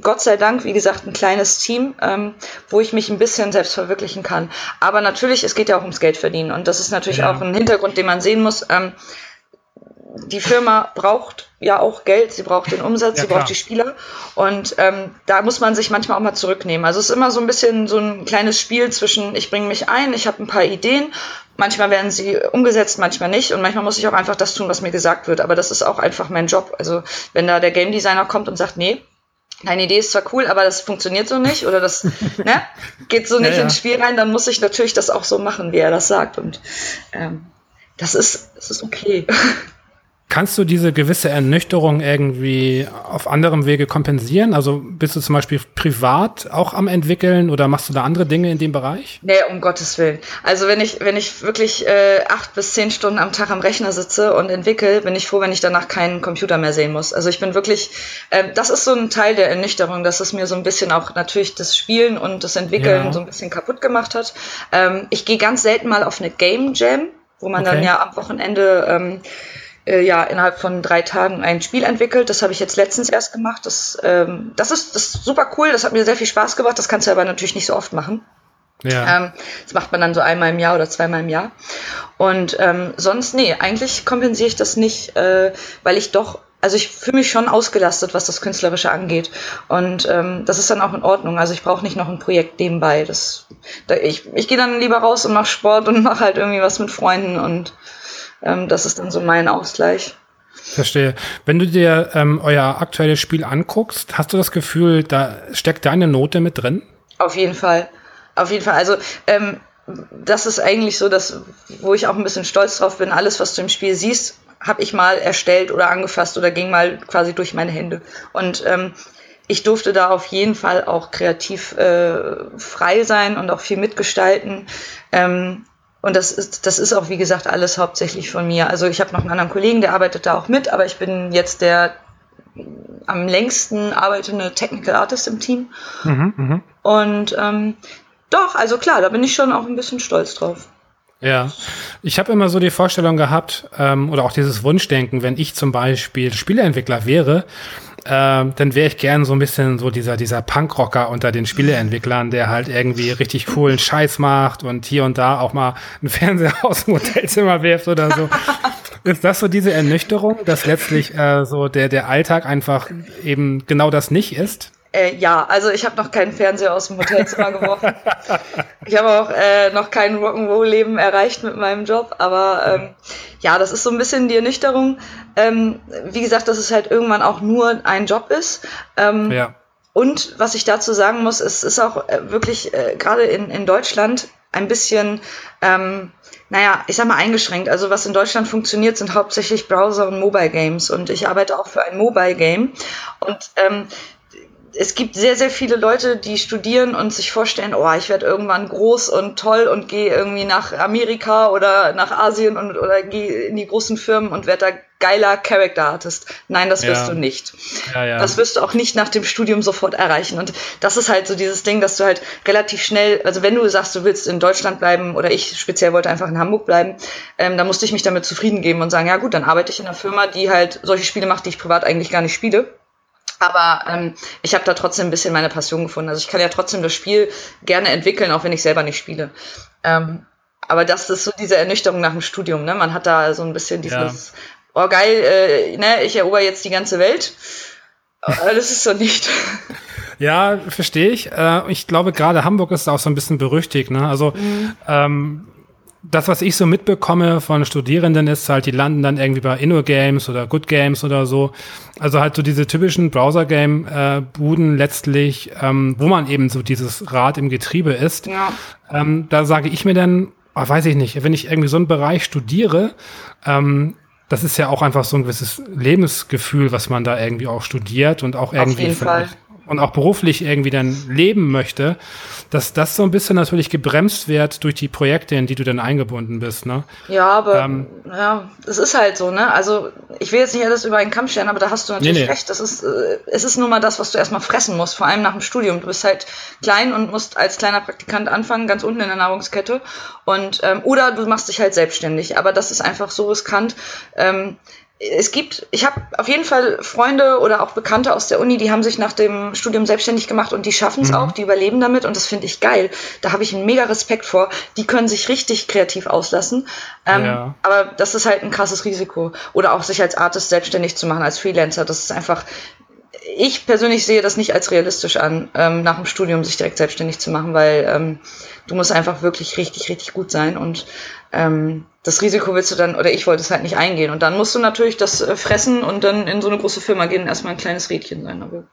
Gott sei Dank, wie gesagt, ein kleines Team, ähm, wo ich mich ein bisschen selbst verwirklichen kann. Aber natürlich, es geht ja auch ums Geld verdienen. Und das ist natürlich ja. auch ein Hintergrund, den man sehen muss. Ähm, die Firma braucht ja auch Geld, sie braucht den Umsatz, ja, sie braucht die Spieler. Und ähm, da muss man sich manchmal auch mal zurücknehmen. Also es ist immer so ein bisschen so ein kleines Spiel zwischen, ich bringe mich ein, ich habe ein paar Ideen, manchmal werden sie umgesetzt, manchmal nicht. Und manchmal muss ich auch einfach das tun, was mir gesagt wird. Aber das ist auch einfach mein Job. Also wenn da der Game Designer kommt und sagt, nee, deine Idee ist zwar cool, aber das funktioniert so nicht oder das ne, geht so nicht ja, ja. ins Spiel rein, dann muss ich natürlich das auch so machen, wie er das sagt. Und ähm, das ist, das ist okay. Kannst du diese gewisse Ernüchterung irgendwie auf anderem Wege kompensieren? Also bist du zum Beispiel privat auch am entwickeln oder machst du da andere Dinge in dem Bereich? Nee, um Gottes Willen. Also wenn ich, wenn ich wirklich äh, acht bis zehn Stunden am Tag am Rechner sitze und entwickle, bin ich froh, wenn ich danach keinen Computer mehr sehen muss. Also ich bin wirklich, äh, das ist so ein Teil der Ernüchterung, dass es mir so ein bisschen auch natürlich das Spielen und das Entwickeln ja. so ein bisschen kaputt gemacht hat. Ähm, ich gehe ganz selten mal auf eine Game Jam, wo man okay. dann ja am Wochenende ähm, äh, ja innerhalb von drei Tagen ein Spiel entwickelt. Das habe ich jetzt letztens erst gemacht. Das, ähm, das, ist, das ist super cool, das hat mir sehr viel Spaß gemacht. Das kannst du aber natürlich nicht so oft machen. Ja. Ähm, das macht man dann so einmal im Jahr oder zweimal im Jahr. Und ähm, sonst, nee, eigentlich kompensiere ich das nicht, äh, weil ich doch, also ich fühle mich schon ausgelastet, was das Künstlerische angeht. Und ähm, das ist dann auch in Ordnung. Also ich brauche nicht noch ein Projekt nebenbei. Das, da, ich ich gehe dann lieber raus und mache Sport und mache halt irgendwie was mit Freunden und ähm, das ist dann so mein Ausgleich. Verstehe. Wenn du dir ähm, euer aktuelles Spiel anguckst, hast du das Gefühl, da steckt deine Note mit drin? Auf jeden Fall. Auf jeden Fall. Also ähm, das ist eigentlich so, dass, wo ich auch ein bisschen stolz drauf bin, alles, was du im Spiel siehst, habe ich mal erstellt oder angefasst oder ging mal quasi durch meine Hände. Und ähm, ich durfte da auf jeden Fall auch kreativ äh, frei sein und auch viel mitgestalten. Ähm, und das ist, das ist auch, wie gesagt, alles hauptsächlich von mir. Also ich habe noch einen anderen Kollegen, der arbeitet da auch mit, aber ich bin jetzt der am längsten arbeitende Technical Artist im Team. Mhm, mh. Und ähm, doch, also klar, da bin ich schon auch ein bisschen stolz drauf. Ja, ich habe immer so die Vorstellung gehabt, ähm, oder auch dieses Wunschdenken, wenn ich zum Beispiel Spieleentwickler wäre, ähm, dann wäre ich gern so ein bisschen so dieser, dieser Punkrocker unter den Spieleentwicklern, der halt irgendwie richtig coolen Scheiß macht und hier und da auch mal einen Fernseher aus dem Hotelzimmer wirft oder so. Ist das so diese Ernüchterung, dass letztlich äh, so der, der Alltag einfach eben genau das nicht ist? Äh, ja, also ich habe noch keinen Fernseher aus dem Hotelzimmer geworfen. Ich habe auch äh, noch kein Rock'n'Roll-Leben erreicht mit meinem Job, aber ähm, ja, das ist so ein bisschen die Ernüchterung. Ähm, wie gesagt, dass es halt irgendwann auch nur ein Job ist. Ähm, ja. Und was ich dazu sagen muss, es ist auch äh, wirklich äh, gerade in, in Deutschland ein bisschen, ähm, naja, ich sag mal eingeschränkt. Also was in Deutschland funktioniert, sind hauptsächlich Browser und Mobile Games. Und ich arbeite auch für ein Mobile Game. Und ähm, es gibt sehr, sehr viele Leute, die studieren und sich vorstellen, oh, ich werde irgendwann groß und toll und gehe irgendwie nach Amerika oder nach Asien und oder gehe in die großen Firmen und werde da geiler Character Artist. Nein, das wirst ja. du nicht. Ja, ja. Das wirst du auch nicht nach dem Studium sofort erreichen. Und das ist halt so dieses Ding, dass du halt relativ schnell, also wenn du sagst, du willst in Deutschland bleiben oder ich speziell wollte einfach in Hamburg bleiben, ähm, dann musste ich mich damit zufrieden geben und sagen, ja gut, dann arbeite ich in einer Firma, die halt solche Spiele macht, die ich privat eigentlich gar nicht spiele aber ähm, ich habe da trotzdem ein bisschen meine Passion gefunden. Also ich kann ja trotzdem das Spiel gerne entwickeln, auch wenn ich selber nicht spiele. Ähm, aber das ist so diese Ernüchterung nach dem Studium. Ne? Man hat da so ein bisschen dieses, ja. oh geil, äh, ne, ich erober jetzt die ganze Welt. Aber das ist so nicht. Ja, verstehe ich. Äh, ich glaube, gerade Hamburg ist auch so ein bisschen berüchtigt. Ne? Also mhm. ähm, das, was ich so mitbekomme von Studierenden, ist halt, die landen dann irgendwie bei Inno-Games oder Good Games oder so. Also halt so diese typischen Browser-Game-Buden letztlich, ähm, wo man eben so dieses Rad im Getriebe ist. Ja. Ähm, da sage ich mir dann, oh, weiß ich nicht, wenn ich irgendwie so einen Bereich studiere, ähm, das ist ja auch einfach so ein gewisses Lebensgefühl, was man da irgendwie auch studiert und auch irgendwie vielleicht und auch beruflich irgendwie dann leben möchte, dass das so ein bisschen natürlich gebremst wird durch die Projekte, in die du dann eingebunden bist, ne? Ja, aber ähm, ja, es ist halt so, ne? Also ich will jetzt nicht alles über einen Kamm stellen, aber da hast du natürlich nee, nee. recht. Das ist, äh, es ist nun mal das, was du erstmal fressen musst, vor allem nach dem Studium. Du bist halt klein und musst als kleiner Praktikant anfangen, ganz unten in der Nahrungskette. Und ähm, oder du machst dich halt selbstständig. Aber das ist einfach so riskant. Ähm, es gibt, ich habe auf jeden Fall Freunde oder auch Bekannte aus der Uni, die haben sich nach dem Studium selbstständig gemacht und die schaffen es mhm. auch, die überleben damit und das finde ich geil. Da habe ich einen mega Respekt vor. Die können sich richtig kreativ auslassen. Ähm, ja. Aber das ist halt ein krasses Risiko. Oder auch sich als Artist selbstständig zu machen, als Freelancer. Das ist einfach, ich persönlich sehe das nicht als realistisch an, ähm, nach dem Studium sich direkt selbstständig zu machen, weil ähm, du musst einfach wirklich richtig, richtig gut sein und ähm, das Risiko willst du dann, oder ich wollte es halt nicht eingehen. Und dann musst du natürlich das äh, fressen und dann in so eine große Firma gehen und erstmal ein kleines Rädchen sein. Aber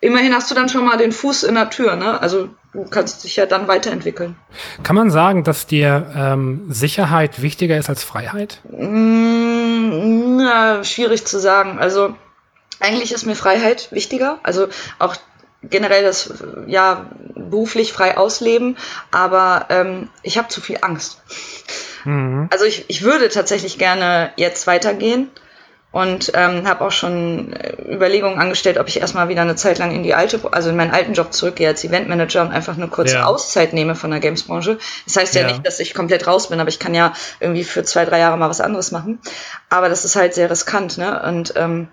immerhin hast du dann schon mal den Fuß in der Tür, ne? Also du kannst dich ja dann weiterentwickeln. Kann man sagen, dass dir ähm, Sicherheit wichtiger ist als Freiheit? Mm, na, schwierig zu sagen. Also eigentlich ist mir Freiheit wichtiger. Also auch generell das ja beruflich frei ausleben, aber ähm, ich habe zu viel Angst. Mhm. Also ich, ich würde tatsächlich gerne jetzt weitergehen und ähm, habe auch schon äh, Überlegungen angestellt, ob ich erstmal wieder eine Zeit lang in die alte, also in meinen alten Job zurückgehe als Eventmanager und einfach eine kurze ja. Auszeit nehme von der Gamesbranche. Das heißt ja, ja, nicht, dass ich komplett raus bin, aber ich kann ja irgendwie für zwei, drei Jahre mal was anderes machen. Aber das ist halt sehr riskant, ne? Und ähm,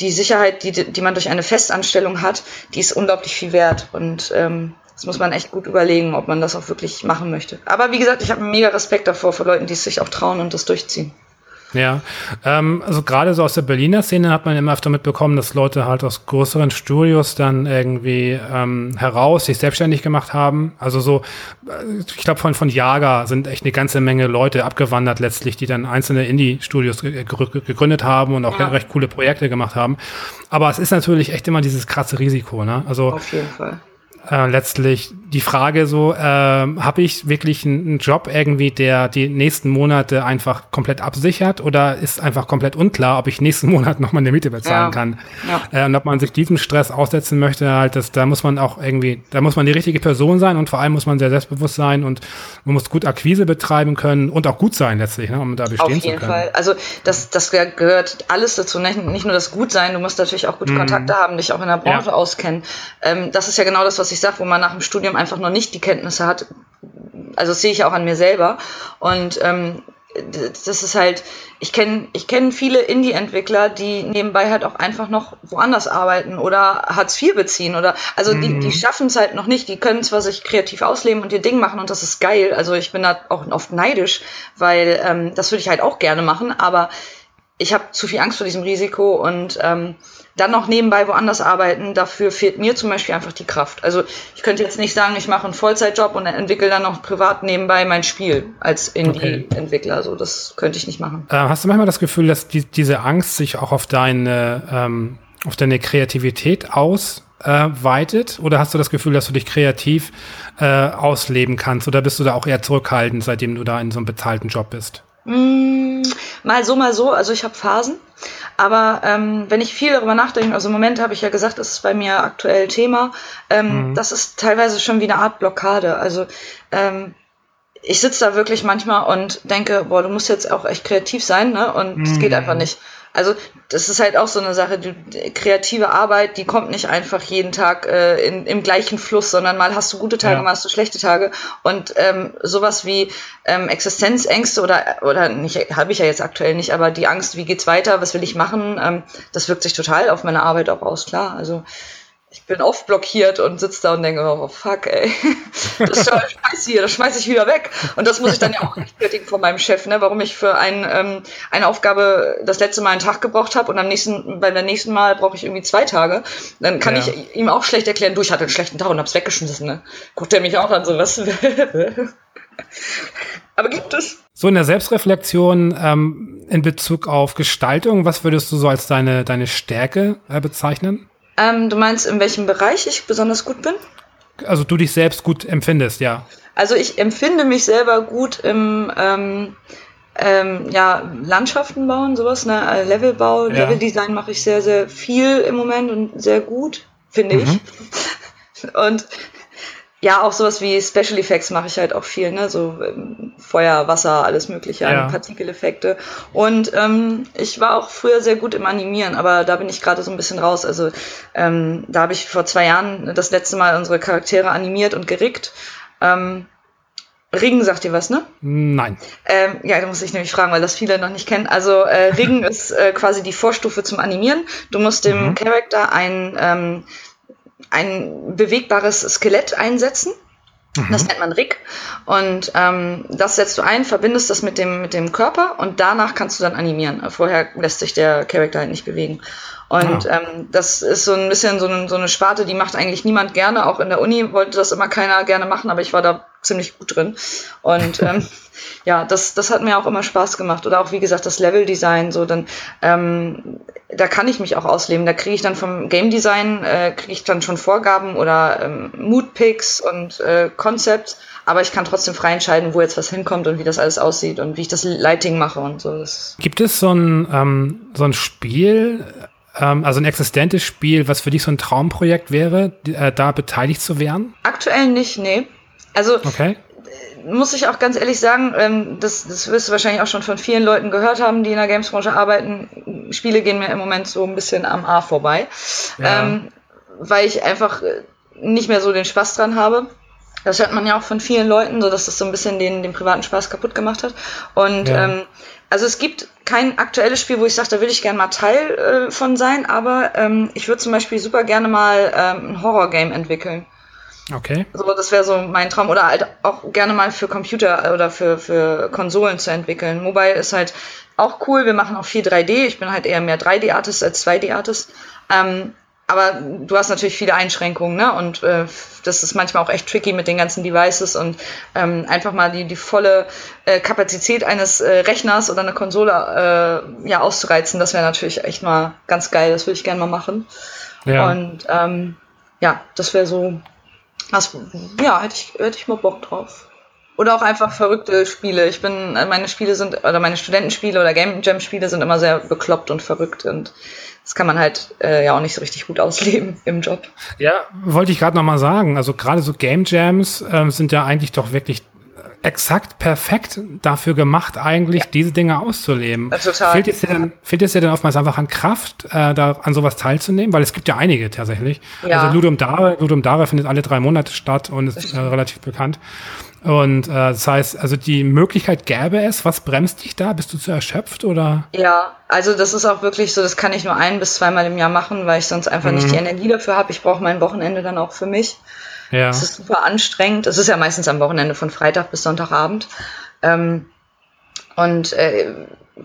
die Sicherheit, die, die man durch eine Festanstellung hat, die ist unglaublich viel wert. Und ähm, das muss man echt gut überlegen, ob man das auch wirklich machen möchte. Aber wie gesagt, ich habe mega Respekt davor vor Leuten, die es sich auch trauen und das durchziehen. Ja, ähm, also gerade so aus der Berliner Szene hat man immer öfter mitbekommen, dass Leute halt aus größeren Studios dann irgendwie ähm, heraus sich selbstständig gemacht haben. Also so, äh, ich glaube von von Jager sind echt eine ganze Menge Leute abgewandert letztlich, die dann einzelne Indie-Studios gegründet haben und auch ja. recht coole Projekte gemacht haben. Aber es ist natürlich echt immer dieses krasse Risiko, ne? Also auf jeden Fall äh, letztlich die Frage so, äh, habe ich wirklich einen, Job irgendwie, der die nächsten Monate einfach komplett absichert oder ist einfach komplett unklar, ob ich nächsten Monat noch mal eine Miete bezahlen ja. kann. Ja. Äh, und ob man sich diesem Stress aussetzen möchte, halt, das, da muss man auch irgendwie, da muss man die richtige Person sein und vor allem muss man sehr selbstbewusst sein und man muss gut Akquise betreiben können und auch gut sein letztlich, ne, um da bestehen zu können. Auf jeden Fall. Also das, das gehört alles dazu, nicht, nicht nur das Gutsein, du musst natürlich auch gute mhm. Kontakte haben, dich auch in der Branche ja. auskennen. Ähm, das ist ja genau das, was ich sage, wo man nach dem Studium einfach noch nicht die Kenntnisse hat. Also das sehe ich auch an mir selber. Und ähm, das ist halt, ich kenne ich kenn viele Indie-Entwickler, die nebenbei halt auch einfach noch woanders arbeiten oder Hartz IV beziehen oder also mhm. die, die schaffen es halt noch nicht. Die können zwar sich kreativ ausleben und ihr Ding machen und das ist geil. Also ich bin da auch oft neidisch, weil ähm, das würde ich halt auch gerne machen, aber ich habe zu viel Angst vor diesem Risiko und ähm, dann noch nebenbei woanders arbeiten, dafür fehlt mir zum Beispiel einfach die Kraft. Also ich könnte jetzt nicht sagen, ich mache einen Vollzeitjob und entwickle dann noch privat nebenbei mein Spiel als Indie-Entwickler. So, das könnte ich nicht machen. Äh, hast du manchmal das Gefühl, dass die, diese Angst sich auch auf deine, ähm, auf deine Kreativität ausweitet? Äh, oder hast du das Gefühl, dass du dich kreativ äh, ausleben kannst? Oder bist du da auch eher zurückhaltend, seitdem du da in so einem bezahlten Job bist? Mm, mal so, mal so. Also ich habe Phasen. Aber ähm, wenn ich viel darüber nachdenke, also im Moment habe ich ja gesagt, das ist bei mir aktuell Thema, ähm, mhm. das ist teilweise schon wie eine Art Blockade. Also ähm, ich sitze da wirklich manchmal und denke, boah, du musst jetzt auch echt kreativ sein, ne? Und es mhm. geht einfach nicht. Also das ist halt auch so eine Sache, die, kreative Arbeit, die kommt nicht einfach jeden Tag äh, in, im gleichen Fluss, sondern mal hast du gute Tage, ja. mal hast du schlechte Tage. Und ähm, sowas wie ähm, Existenzängste oder oder nicht, habe ich ja jetzt aktuell nicht, aber die Angst, wie geht's weiter, was will ich machen, ähm, das wirkt sich total auf meine Arbeit auch aus, klar. Also ich bin oft blockiert und sitze da und denke, oh fuck, ey, das ist scheiße hier, das schmeiße ich wieder weg. Und das muss ich dann ja auch rechtfertigen von meinem Chef, ne, warum ich für ein, ähm, eine Aufgabe das letzte Mal einen Tag gebraucht habe und am nächsten, beim nächsten Mal brauche ich irgendwie zwei Tage. Dann kann ja. ich ihm auch schlecht erklären, du, ich hatte einen schlechten Tag und hab's weggeschmissen. Ne? Guckt er mich auch an, so was. Aber gibt es. So in der Selbstreflexion ähm, in Bezug auf Gestaltung, was würdest du so als deine, deine Stärke äh, bezeichnen? Ähm, du meinst, in welchem Bereich ich besonders gut bin? Also du dich selbst gut empfindest, ja. Also ich empfinde mich selber gut im ähm, ähm, ja, Landschaften bauen, sowas, ne? Äh, Levelbau, ja. Leveldesign mache ich sehr, sehr viel im Moment und sehr gut, finde mhm. ich. Und ja, auch sowas wie Special Effects mache ich halt auch viel, ne? So ähm, Feuer, Wasser, alles mögliche, ja. Partikeleffekte. Und ähm, ich war auch früher sehr gut im Animieren, aber da bin ich gerade so ein bisschen raus. Also ähm, da habe ich vor zwei Jahren das letzte Mal unsere Charaktere animiert und gerickt. Ähm, Ring sagt dir was, ne? Nein. Ähm, ja, da muss ich nämlich fragen, weil das viele noch nicht kennen. Also äh, Ring ist äh, quasi die Vorstufe zum Animieren. Du musst dem mhm. Charakter ein, ähm, ein bewegbares Skelett einsetzen. Mhm. Das nennt man Rig. Und ähm, das setzt du ein, verbindest das mit dem, mit dem Körper und danach kannst du dann animieren. Vorher lässt sich der Charakter halt nicht bewegen. Und ah. ähm, das ist so ein bisschen so, ein, so eine Sparte, die macht eigentlich niemand gerne. Auch in der Uni wollte das immer keiner gerne machen, aber ich war da ziemlich gut drin. Und ähm, ja, das, das hat mir auch immer Spaß gemacht. Oder auch, wie gesagt, das Level-Design, so dann, ähm, da kann ich mich auch ausleben. Da kriege ich dann vom Game Design, äh, kriege ich dann schon Vorgaben oder ähm, Mood-Picks und äh, Concepts, aber ich kann trotzdem frei entscheiden, wo jetzt was hinkommt und wie das alles aussieht und wie ich das Lighting mache und so. Das Gibt es so ein, ähm, so ein Spiel, ähm, also ein existentes Spiel, was für dich so ein Traumprojekt wäre, äh, da beteiligt zu werden? Aktuell nicht, nee. Also okay muss ich auch ganz ehrlich sagen, ähm, das, das wirst du wahrscheinlich auch schon von vielen Leuten gehört haben, die in der Gamesbranche arbeiten. Spiele gehen mir im Moment so ein bisschen am A vorbei, ja. ähm, weil ich einfach äh, nicht mehr so den Spaß dran habe. Das hört man ja auch von vielen Leuten, so dass das so ein bisschen den, den privaten Spaß kaputt gemacht hat. Und ja. ähm, also es gibt kein aktuelles Spiel, wo ich sage, da will ich gerne mal Teil äh, von sein, aber ähm, ich würde zum Beispiel super gerne mal ähm, ein Horror-Game entwickeln. Okay. So, das wäre so mein Traum. Oder halt auch gerne mal für Computer oder für, für Konsolen zu entwickeln. Mobile ist halt auch cool. Wir machen auch viel 3D. Ich bin halt eher mehr 3D-Artist als 2D-Artist. Ähm, aber du hast natürlich viele Einschränkungen, ne? Und äh, das ist manchmal auch echt tricky mit den ganzen Devices und ähm, einfach mal die, die volle äh, Kapazität eines äh, Rechners oder einer Konsole äh, ja auszureizen, das wäre natürlich echt mal ganz geil. Das würde ich gerne mal machen. Ja. Und ähm, ja, das wäre so das, ja, hätte ich, hätte ich mal Bock drauf. Oder auch einfach verrückte Spiele. Ich bin, meine Spiele sind, oder meine Studentenspiele oder Game Jam Spiele sind immer sehr bekloppt und verrückt und das kann man halt äh, ja auch nicht so richtig gut ausleben im Job. Ja, wollte ich gerade nochmal sagen. Also gerade so Game Jams ähm, sind ja eigentlich doch wirklich exakt perfekt dafür gemacht, eigentlich ja. diese Dinge auszuleben. Total. Fehlt es dir denn, fehlt es dir denn oftmals einfach an Kraft, äh, da an sowas teilzunehmen? Weil es gibt ja einige tatsächlich. Ja. Also Ludum Dare, Ludum Dare findet alle drei Monate statt und ist äh, relativ bekannt. Und äh, das heißt, also die Möglichkeit gäbe es. Was bremst dich da? Bist du zu erschöpft oder? Ja, also das ist auch wirklich so, das kann ich nur ein bis zweimal im Jahr machen, weil ich sonst einfach mhm. nicht die Energie dafür habe. Ich brauche mein Wochenende dann auch für mich. Ja. Es ist super anstrengend. Es ist ja meistens am Wochenende von Freitag bis Sonntagabend. Ähm, und äh,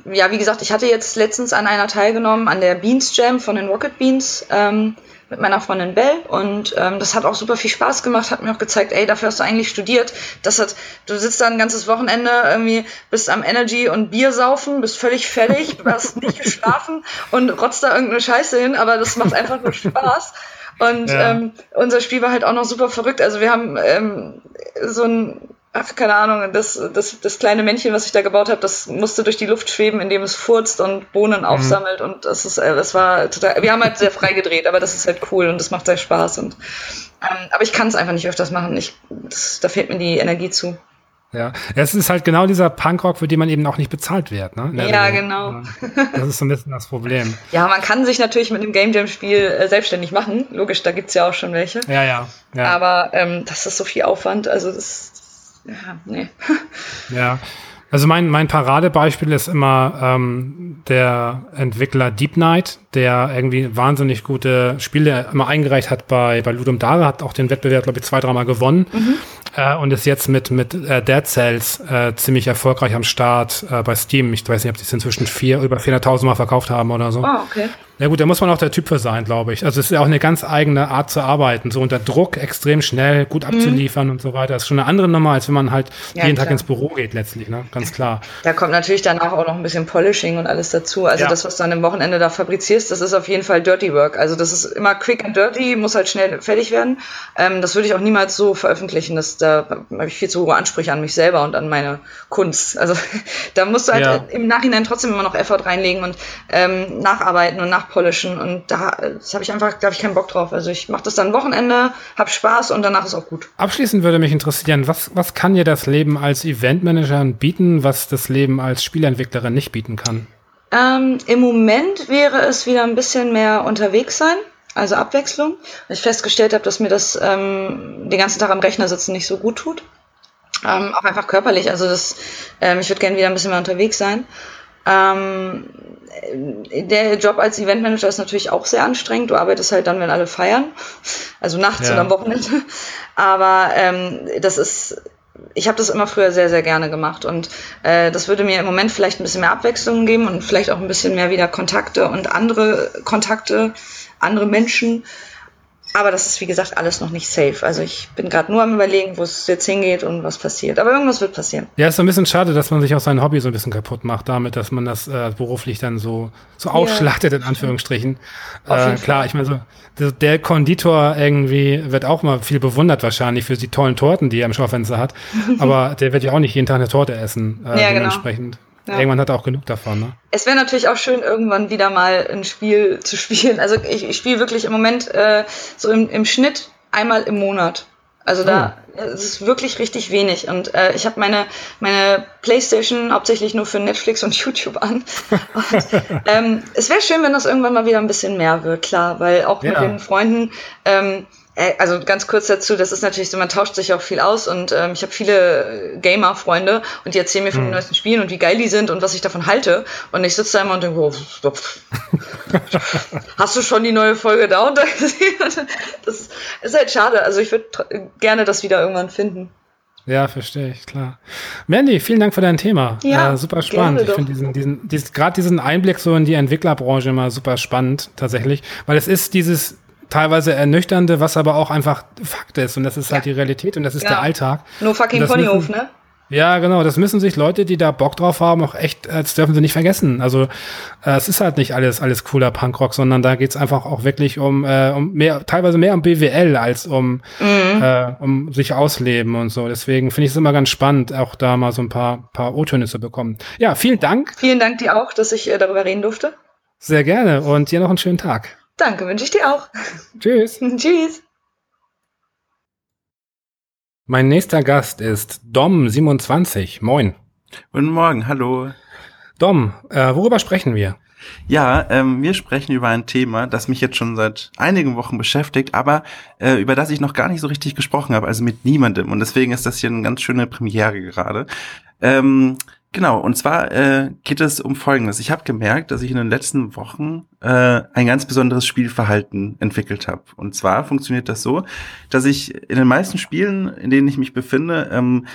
ja, wie gesagt, ich hatte jetzt letztens an einer teilgenommen, an der Beans Jam von den Rocket Beans ähm, mit meiner Freundin Bell und ähm, das hat auch super viel Spaß gemacht, hat mir auch gezeigt, ey, dafür hast du eigentlich studiert. Das hat, du sitzt da ein ganzes Wochenende irgendwie, bist am Energy und Bier saufen, bist völlig fertig, hast nicht geschlafen und rotzt da irgendeine Scheiße hin, aber das macht einfach nur Spaß. Und ja. ähm, unser Spiel war halt auch noch super verrückt. Also wir haben ähm, so ein, ach, keine Ahnung, das, das, das kleine Männchen, was ich da gebaut habe, das musste durch die Luft schweben, indem es furzt und Bohnen mhm. aufsammelt. Und das ist, äh, das war total. Wir haben halt sehr frei gedreht, aber das ist halt cool und das macht sehr Spaß. Und ähm, aber ich kann es einfach nicht öfters machen. Ich, das, da fehlt mir die Energie zu. Ja, es ist halt genau dieser Punkrock, für den man eben auch nicht bezahlt wird. Ne? Ja, Regel. genau. Das ist so ein bisschen das Problem. Ja, man kann sich natürlich mit dem Game Jam-Spiel äh, selbstständig machen. Logisch, da gibt's ja auch schon welche. Ja, ja. ja. Aber ähm, das ist so viel Aufwand, also das, ja, nee. Ja, also mein, mein Paradebeispiel ist immer ähm, der Entwickler Deep Knight, der irgendwie wahnsinnig gute Spiele immer eingereicht hat bei, bei Ludum Dare, hat auch den Wettbewerb, glaube ich, zwei, dreimal gewonnen. Mhm äh, und ist jetzt mit, mit äh, Dead Cells äh, ziemlich erfolgreich am Start äh, bei Steam. Ich weiß nicht, ob die es inzwischen vier, über 400.000 Mal verkauft haben oder so. Ah, okay. Ja gut, da muss man auch der Typ für sein, glaube ich. Also es ist ja auch eine ganz eigene Art zu arbeiten, so unter Druck extrem schnell, gut mhm. abzuliefern mhm. und so weiter. Das ist schon eine andere Nummer, als wenn man halt ja, jeden klar. Tag ins Büro geht letztlich, ne? Ganz klar. Da kommt natürlich danach auch noch ein bisschen Polishing und alles dazu. Also ja. das, was du an dem Wochenende da fabrizierst, das ist auf jeden Fall Dirty Work. Also das ist immer quick and dirty, muss halt schnell fertig werden. Ähm, das würde ich auch niemals so veröffentlichen. Das, da habe ich viel zu hohe Ansprüche an mich selber und an meine Kunst. Also da musst du halt ja. im Nachhinein trotzdem immer noch Effort reinlegen und ähm, nacharbeiten und nachpolischen und da habe ich einfach, habe ich keinen Bock drauf. Also ich mache das dann Wochenende, habe Spaß und danach ist auch gut. Abschließend würde mich interessieren, was, was kann dir das Leben als Eventmanager bieten, was das Leben als Spielentwicklerin nicht bieten kann? Ähm, Im Moment wäre es wieder ein bisschen mehr unterwegs sein, also Abwechslung. Weil ich festgestellt habe, dass mir das ähm, den ganzen Tag am Rechner sitzen nicht so gut tut. Ähm, auch einfach körperlich. Also das, ähm, ich würde gerne wieder ein bisschen mehr unterwegs sein. Ähm, der Job als Eventmanager ist natürlich auch sehr anstrengend. Du arbeitest halt dann, wenn alle feiern, also nachts ja. und am Wochenende. Aber ähm, das ist, ich habe das immer früher sehr, sehr gerne gemacht und äh, das würde mir im Moment vielleicht ein bisschen mehr Abwechslung geben und vielleicht auch ein bisschen mehr wieder Kontakte und andere Kontakte, andere Menschen aber das ist, wie gesagt, alles noch nicht safe. Also ich bin gerade nur am überlegen, wo es jetzt hingeht und was passiert. Aber irgendwas wird passieren. Ja, ist so ein bisschen schade, dass man sich auch sein Hobby so ein bisschen kaputt macht, damit, dass man das äh, beruflich dann so, so ausschlachtet, in Anführungsstrichen. Äh, klar, ich meine so, der, der Konditor irgendwie wird auch mal viel bewundert wahrscheinlich für die tollen Torten, die er im Schaufenster hat. Aber der wird ja auch nicht jeden Tag eine Torte essen. Äh, ja, dementsprechend. Genau. Ja. Irgendwann hat er auch genug davon, ne? Es wäre natürlich auch schön, irgendwann wieder mal ein Spiel zu spielen. Also ich, ich spiele wirklich im Moment äh, so im, im Schnitt einmal im Monat. Also da oh. es ist wirklich richtig wenig. Und äh, ich habe meine, meine Playstation hauptsächlich nur für Netflix und YouTube an. Und, ähm, es wäre schön, wenn das irgendwann mal wieder ein bisschen mehr wird, klar, weil auch ja. mit den Freunden, ähm, äh, also ganz kurz dazu, das ist natürlich so, man tauscht sich auch viel aus und ähm, ich habe viele Gamer-Freunde und die erzählen mir von mhm. den neuesten Spielen und wie geil die sind und was ich davon halte. Und ich sitze da immer und denke, oh, hast du schon die neue Folge da und da gesehen? Das ist halt schade. Also ich würde gerne das wieder irgendwann finden. Ja, verstehe ich, klar. Mandy, vielen Dank für dein Thema. Ja, äh, super spannend. Ich finde diesen, diesen, diesen gerade diesen Einblick so in die Entwicklerbranche immer super spannend, tatsächlich. Weil es ist dieses, teilweise ernüchternde, was aber auch einfach Fakt ist. Und das ist halt ja. die Realität und das ist ja. der Alltag. Nur fucking Ponyhof, ne? Ja, genau. Das müssen sich Leute, die da Bock drauf haben, auch echt, äh, das dürfen sie nicht vergessen. Also äh, es ist halt nicht alles alles cooler Punkrock, sondern da geht's einfach auch wirklich um, äh, um mehr, teilweise mehr um BWL als um, mhm. äh, um sich ausleben und so. Deswegen finde ich es immer ganz spannend, auch da mal so ein paar, paar O-Töne zu bekommen. Ja, vielen Dank. Vielen Dank dir auch, dass ich äh, darüber reden durfte. Sehr gerne und dir noch einen schönen Tag. Danke, wünsche ich dir auch. Tschüss. Tschüss. Mein nächster Gast ist Dom27. Moin. Guten Morgen, hallo. Dom, äh, worüber sprechen wir? Ja, ähm, wir sprechen über ein Thema, das mich jetzt schon seit einigen Wochen beschäftigt, aber äh, über das ich noch gar nicht so richtig gesprochen habe, also mit niemandem. Und deswegen ist das hier eine ganz schöne Premiere gerade. Ähm, Genau, und zwar äh, geht es um Folgendes. Ich habe gemerkt, dass ich in den letzten Wochen äh, ein ganz besonderes Spielverhalten entwickelt habe. Und zwar funktioniert das so, dass ich in den meisten Spielen, in denen ich mich befinde, ähm,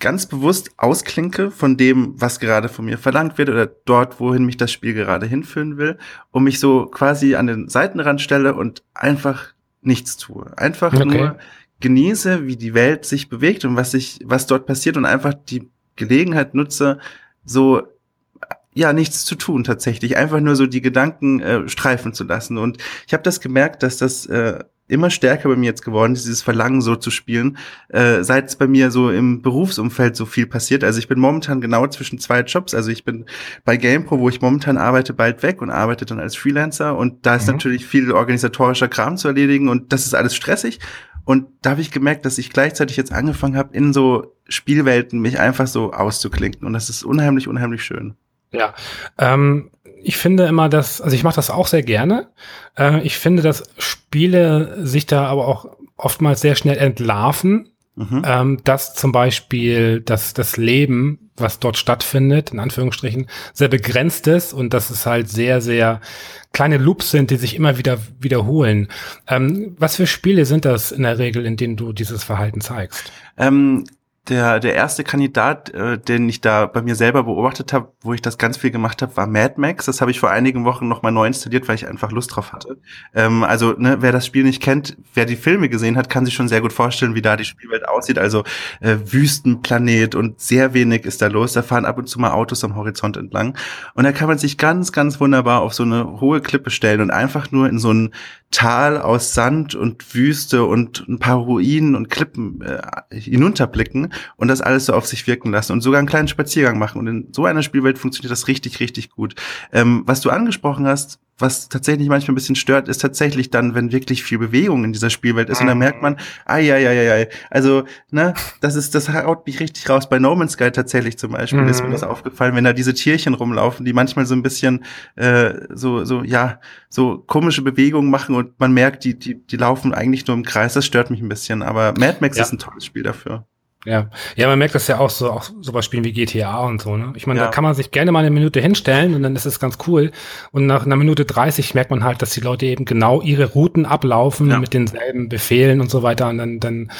ganz bewusst ausklinke von dem, was gerade von mir verlangt wird oder dort, wohin mich das Spiel gerade hinführen will, und mich so quasi an den Seitenrand stelle und einfach nichts tue. Einfach okay. nur genieße, wie die Welt sich bewegt und was sich, was dort passiert und einfach die Gelegenheit nutze, so ja nichts zu tun tatsächlich, einfach nur so die Gedanken äh, streifen zu lassen. Und ich habe das gemerkt, dass das äh, immer stärker bei mir jetzt geworden ist, dieses Verlangen so zu spielen, äh, seit es bei mir so im Berufsumfeld so viel passiert. Also ich bin momentan genau zwischen zwei Jobs. Also ich bin bei GamePro, wo ich momentan arbeite, bald weg und arbeite dann als Freelancer. Und da ist mhm. natürlich viel organisatorischer Kram zu erledigen und das ist alles stressig. Und da habe ich gemerkt, dass ich gleichzeitig jetzt angefangen habe, in so Spielwelten mich einfach so auszuklinken. Und das ist unheimlich, unheimlich schön. Ja, ähm, ich finde immer, dass, also ich mache das auch sehr gerne. Äh, ich finde, dass Spiele sich da aber auch oftmals sehr schnell entlarven, mhm. ähm, dass zum Beispiel dass das Leben, was dort stattfindet, in Anführungsstrichen, sehr begrenzt ist und dass es halt sehr, sehr kleine Loops sind, die sich immer wieder wiederholen. Ähm, was für Spiele sind das in der Regel, in denen du dieses Verhalten zeigst? Ähm, der, der erste Kandidat, äh, den ich da bei mir selber beobachtet habe, wo ich das ganz viel gemacht habe, war Mad Max. Das habe ich vor einigen Wochen nochmal neu installiert, weil ich einfach Lust drauf hatte. Ähm, also, ne, wer das Spiel nicht kennt, wer die Filme gesehen hat, kann sich schon sehr gut vorstellen, wie da die Spielwelt aussieht. Also äh, Wüstenplanet und sehr wenig ist da los. Da fahren ab und zu mal Autos am Horizont entlang. Und da kann man sich ganz, ganz wunderbar auf so eine hohe Klippe stellen und einfach nur in so ein Tal aus Sand und Wüste und ein paar Ruinen und Klippen äh, hinunterblicken und das alles so auf sich wirken lassen und sogar einen kleinen Spaziergang machen. Und in so einer Spielwelt funktioniert das richtig, richtig gut. Ähm, was du angesprochen hast, was tatsächlich manchmal ein bisschen stört, ist tatsächlich dann, wenn wirklich viel Bewegung in dieser Spielwelt ist. Und dann merkt man, ai, ai, ai, ai. Also, ne, das ist, das haut mich richtig raus. Bei No Man's Sky tatsächlich zum Beispiel mhm. ist mir das aufgefallen, wenn da diese Tierchen rumlaufen, die manchmal so ein bisschen äh, so, so, ja, so komische Bewegungen machen und man merkt, die, die, die laufen eigentlich nur im Kreis. Das stört mich ein bisschen. Aber Mad Max ja. ist ein tolles Spiel dafür. Ja, ja, man merkt das ja auch so, auch so bei Spielen wie GTA und so, ne? Ich meine, ja. da kann man sich gerne mal eine Minute hinstellen und dann ist es ganz cool. Und nach einer Minute 30 merkt man halt, dass die Leute eben genau ihre Routen ablaufen ja. mit denselben Befehlen und so weiter. Und dann, dann,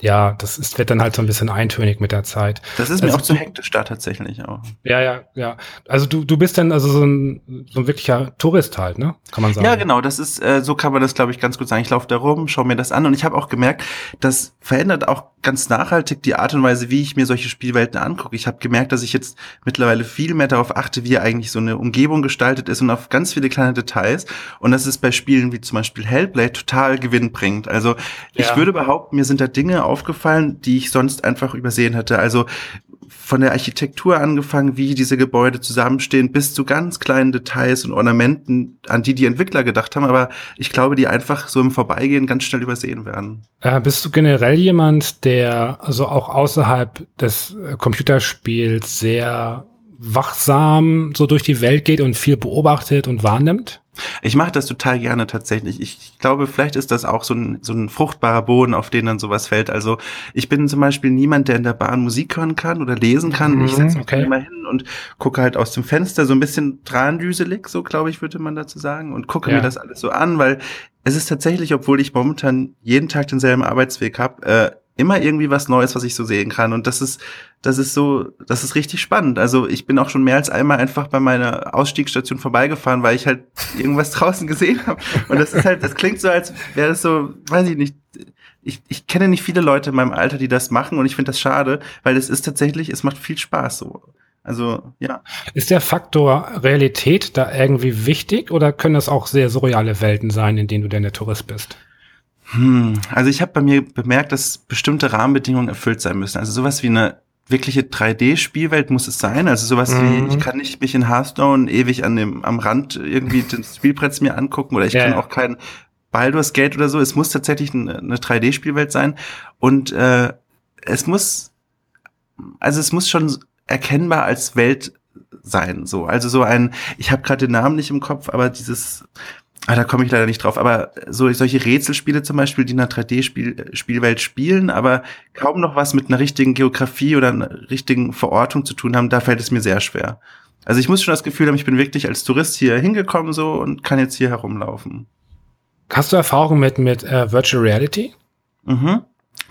ja, das ist, wird dann halt so ein bisschen eintönig mit der Zeit. Das ist mir also, auch zu hektisch da tatsächlich auch. Ja, ja, ja. Also du, du bist dann also so ein, so ein wirklicher Tourist halt, ne? Kann man sagen. Ja, genau. Das ist, äh, so kann man das, glaube ich, ganz gut sagen. Ich laufe da rum, schaue mir das an und ich habe auch gemerkt, das verändert auch ganz nachhaltig die Art und Weise, wie ich mir solche Spielwelten angucke. Ich habe gemerkt, dass ich jetzt mittlerweile viel mehr darauf achte, wie eigentlich so eine Umgebung gestaltet ist und auf ganz viele kleine Details. Und das ist bei Spielen wie zum Beispiel Hellblade total gewinnbringend. Also ich ja. würde behaupten, mir sind da Dinge aufgefallen, die ich sonst einfach übersehen hätte. Also von der Architektur angefangen, wie diese Gebäude zusammenstehen, bis zu ganz kleinen Details und Ornamenten, an die die Entwickler gedacht haben, aber ich glaube, die einfach so im Vorbeigehen ganz schnell übersehen werden. Äh, bist du generell jemand, der also auch außerhalb des äh, Computerspiels sehr wachsam so durch die Welt geht und viel beobachtet und wahrnimmt? Ich mache das total gerne tatsächlich. Ich glaube, vielleicht ist das auch so ein, so ein fruchtbarer Boden, auf den dann sowas fällt. Also ich bin zum Beispiel niemand, der in der Bahn Musik hören kann oder lesen kann. Mhm, ich setze mich okay. immer hin und gucke halt aus dem Fenster so ein bisschen trandüselig, so glaube ich, würde man dazu sagen, und gucke ja. mir das alles so an, weil es ist tatsächlich, obwohl ich momentan jeden Tag denselben Arbeitsweg habe, äh, immer irgendwie was Neues, was ich so sehen kann. Und das ist, das ist so, das ist richtig spannend. Also ich bin auch schon mehr als einmal einfach bei meiner Ausstiegsstation vorbeigefahren, weil ich halt irgendwas draußen gesehen habe. Und das ist halt, das klingt so, als wäre das so, weiß ich nicht. Ich, ich kenne nicht viele Leute in meinem Alter, die das machen und ich finde das schade, weil es ist tatsächlich, es macht viel Spaß so. Also, ja. Ist der Faktor Realität da irgendwie wichtig oder können das auch sehr surreale Welten sein, in denen du denn der Tourist bist? Hm, also ich habe bei mir bemerkt, dass bestimmte Rahmenbedingungen erfüllt sein müssen. Also sowas wie eine wirkliche 3D-Spielwelt muss es sein. Also sowas mhm. wie, ich kann nicht mich in Hearthstone ewig an dem, am Rand irgendwie das Spielbrett mir angucken oder ich ja. kann auch kein Baldur's Gate oder so. Es muss tatsächlich eine, eine 3D-Spielwelt sein. Und äh, es muss, also es muss schon erkennbar als Welt sein. So, also so ein, ich habe gerade den Namen nicht im Kopf, aber dieses Ah, da komme ich leider nicht drauf. Aber so solche Rätselspiele zum Beispiel, die in einer 3D-Spielwelt spielen, aber kaum noch was mit einer richtigen Geografie oder einer richtigen Verortung zu tun haben, da fällt es mir sehr schwer. Also ich muss schon das Gefühl haben, ich bin wirklich als Tourist hier hingekommen so und kann jetzt hier herumlaufen. Hast du Erfahrung mit, mit uh, Virtual Reality? Mhm.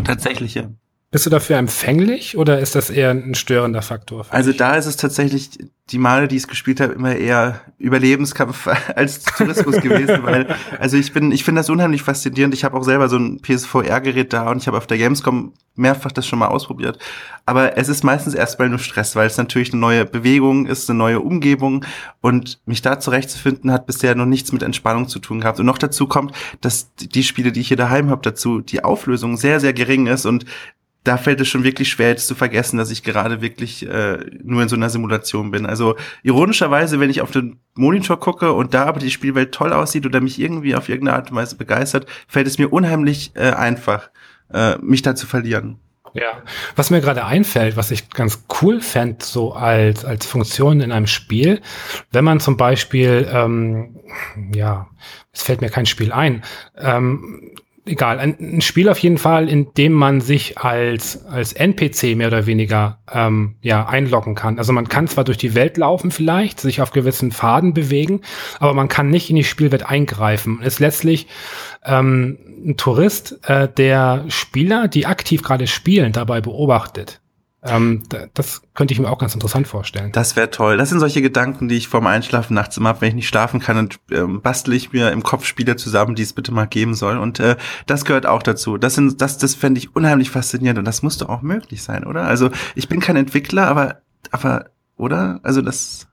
Tatsächlich, ja. Bist du dafür empfänglich oder ist das eher ein störender Faktor? Also da ist es tatsächlich die Male, die ich es gespielt habe, immer eher Überlebenskampf als Tourismus gewesen, weil also ich bin, ich finde das unheimlich faszinierend. Ich habe auch selber so ein PSVR-Gerät da und ich habe auf der Gamescom mehrfach das schon mal ausprobiert. Aber es ist meistens erstmal nur Stress, weil es natürlich eine neue Bewegung ist, eine neue Umgebung und mich da zurechtzufinden hat bisher noch nichts mit Entspannung zu tun gehabt. Und noch dazu kommt, dass die Spiele, die ich hier daheim habe, dazu die Auflösung sehr, sehr gering ist und da fällt es schon wirklich schwer, jetzt zu vergessen, dass ich gerade wirklich äh, nur in so einer Simulation bin. Also ironischerweise, wenn ich auf den Monitor gucke und da aber die Spielwelt toll aussieht oder mich irgendwie auf irgendeine Art und Weise begeistert, fällt es mir unheimlich äh, einfach, äh, mich da zu verlieren. Ja, was mir gerade einfällt, was ich ganz cool fände, so als, als Funktion in einem Spiel, wenn man zum Beispiel, ähm, ja, es fällt mir kein Spiel ein, ähm, egal, ein, ein, Spiel auf jeden Fall, in dem man sich als, als NPC mehr oder weniger ähm, ja, einloggen kann. Also man kann zwar durch die Welt laufen vielleicht, sich auf gewissen Pfaden bewegen, aber man kann nicht in die Spielwelt eingreifen. Ist letztlich ähm, ein Tourist, äh, der Spieler, die aktiv gerade spielen, dabei beobachtet. Ähm, das könnte ich mir auch ganz interessant vorstellen. Das wäre toll. Das sind solche Gedanken, die ich vorm Einschlafen nachts immer habe, wenn ich nicht schlafen kann, und ähm, bastle ich mir im Kopf Spiele zusammen, die es bitte mal geben soll. Und äh, das gehört auch dazu. Das sind, das, das fände ich unheimlich faszinierend und das muss doch auch möglich sein, oder? Also ich bin kein Entwickler, aber, aber, oder? Also das.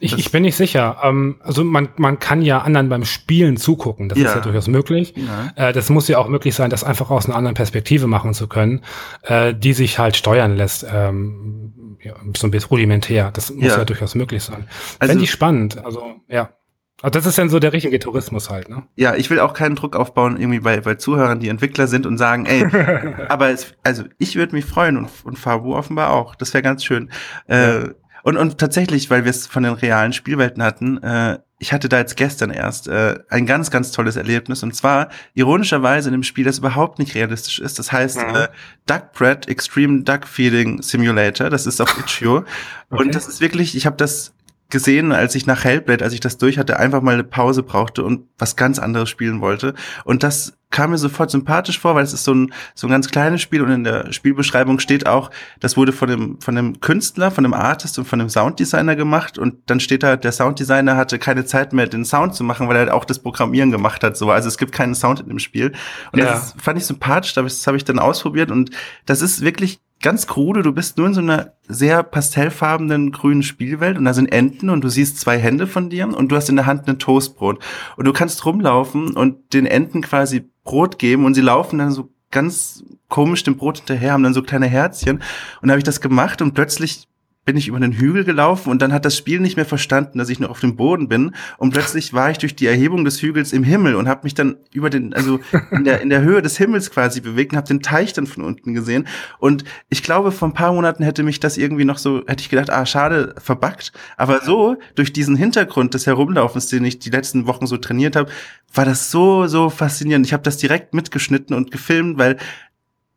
Ich, ich bin nicht sicher. Ähm, also man, man kann ja anderen beim Spielen zugucken. Das ja. ist ja durchaus möglich. Ja. Äh, das muss ja auch möglich sein, das einfach aus einer anderen Perspektive machen zu können, äh, die sich halt steuern lässt. Ähm, ja, so ein bisschen rudimentär. Das muss ja, durchaus möglich sein. Also, Fände ich spannend. Also ja. Also das ist dann so der richtige Tourismus halt, ne? Ja, ich will auch keinen Druck aufbauen, irgendwie bei, bei Zuhörern, die Entwickler sind und sagen, ey, aber es, also ich würde mich freuen und, und Fabu offenbar auch. Das wäre ganz schön. Äh, Und, und tatsächlich, weil wir es von den realen Spielwelten hatten, äh, ich hatte da jetzt gestern erst äh, ein ganz, ganz tolles Erlebnis. Und zwar ironischerweise in einem Spiel, das überhaupt nicht realistisch ist. Das heißt mhm. äh, Duck Bread Extreme Duck Feeding Simulator. Das ist auf Itch.io. okay. Und das ist wirklich, ich habe das gesehen, als ich nach Hellblade, als ich das durch hatte, einfach mal eine Pause brauchte und was ganz anderes spielen wollte. Und das kam mir sofort sympathisch vor, weil es ist so ein, so ein ganz kleines Spiel und in der Spielbeschreibung steht auch, das wurde von dem, von dem Künstler, von dem Artist und von dem Sounddesigner gemacht und dann steht da, der Sounddesigner hatte keine Zeit mehr, den Sound zu machen, weil er halt auch das Programmieren gemacht hat, so. Also es gibt keinen Sound in dem Spiel. Und ja. das fand ich sympathisch, das habe ich dann ausprobiert und das ist wirklich ganz krude, du bist nur in so einer sehr pastellfarbenen grünen Spielwelt und da sind Enten und du siehst zwei Hände von dir und du hast in der Hand ein Toastbrot. Und du kannst rumlaufen und den Enten quasi Brot geben und sie laufen dann so ganz komisch dem Brot hinterher, haben dann so kleine Herzchen. Und da habe ich das gemacht und plötzlich bin ich über den Hügel gelaufen und dann hat das Spiel nicht mehr verstanden, dass ich nur auf dem Boden bin. Und plötzlich war ich durch die Erhebung des Hügels im Himmel und habe mich dann über den also in der in der Höhe des Himmels quasi bewegt und habe den Teich dann von unten gesehen. Und ich glaube vor ein paar Monaten hätte mich das irgendwie noch so hätte ich gedacht, ah schade, verbackt, aber so durch diesen Hintergrund des Herumlaufens, den ich die letzten Wochen so trainiert habe, war das so so faszinierend. Ich habe das direkt mitgeschnitten und gefilmt, weil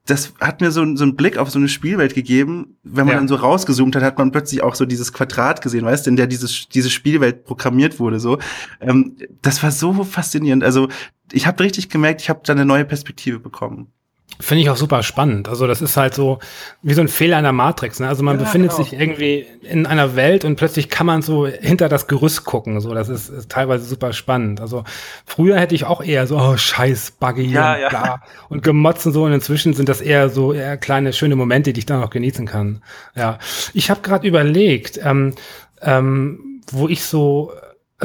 das hat mir so, so einen Blick auf so eine Spielwelt gegeben. Wenn man ja. dann so rausgezoomt hat, hat man plötzlich auch so dieses Quadrat gesehen, weißt du, in der dieses, diese Spielwelt programmiert wurde. So, ähm, das war so faszinierend. Also ich habe richtig gemerkt, ich habe da eine neue Perspektive bekommen. Finde ich auch super spannend. Also das ist halt so wie so ein Fehler einer Matrix. Ne? Also man ja, befindet genau. sich irgendwie in einer Welt und plötzlich kann man so hinter das Gerüst gucken. So, das ist, ist teilweise super spannend. Also früher hätte ich auch eher so, oh scheiß Buggy ja, und ja. bla und gemotzen so. Und inzwischen sind das eher so eher kleine schöne Momente, die ich dann noch genießen kann. Ja, ich habe gerade überlegt, ähm, ähm, wo ich so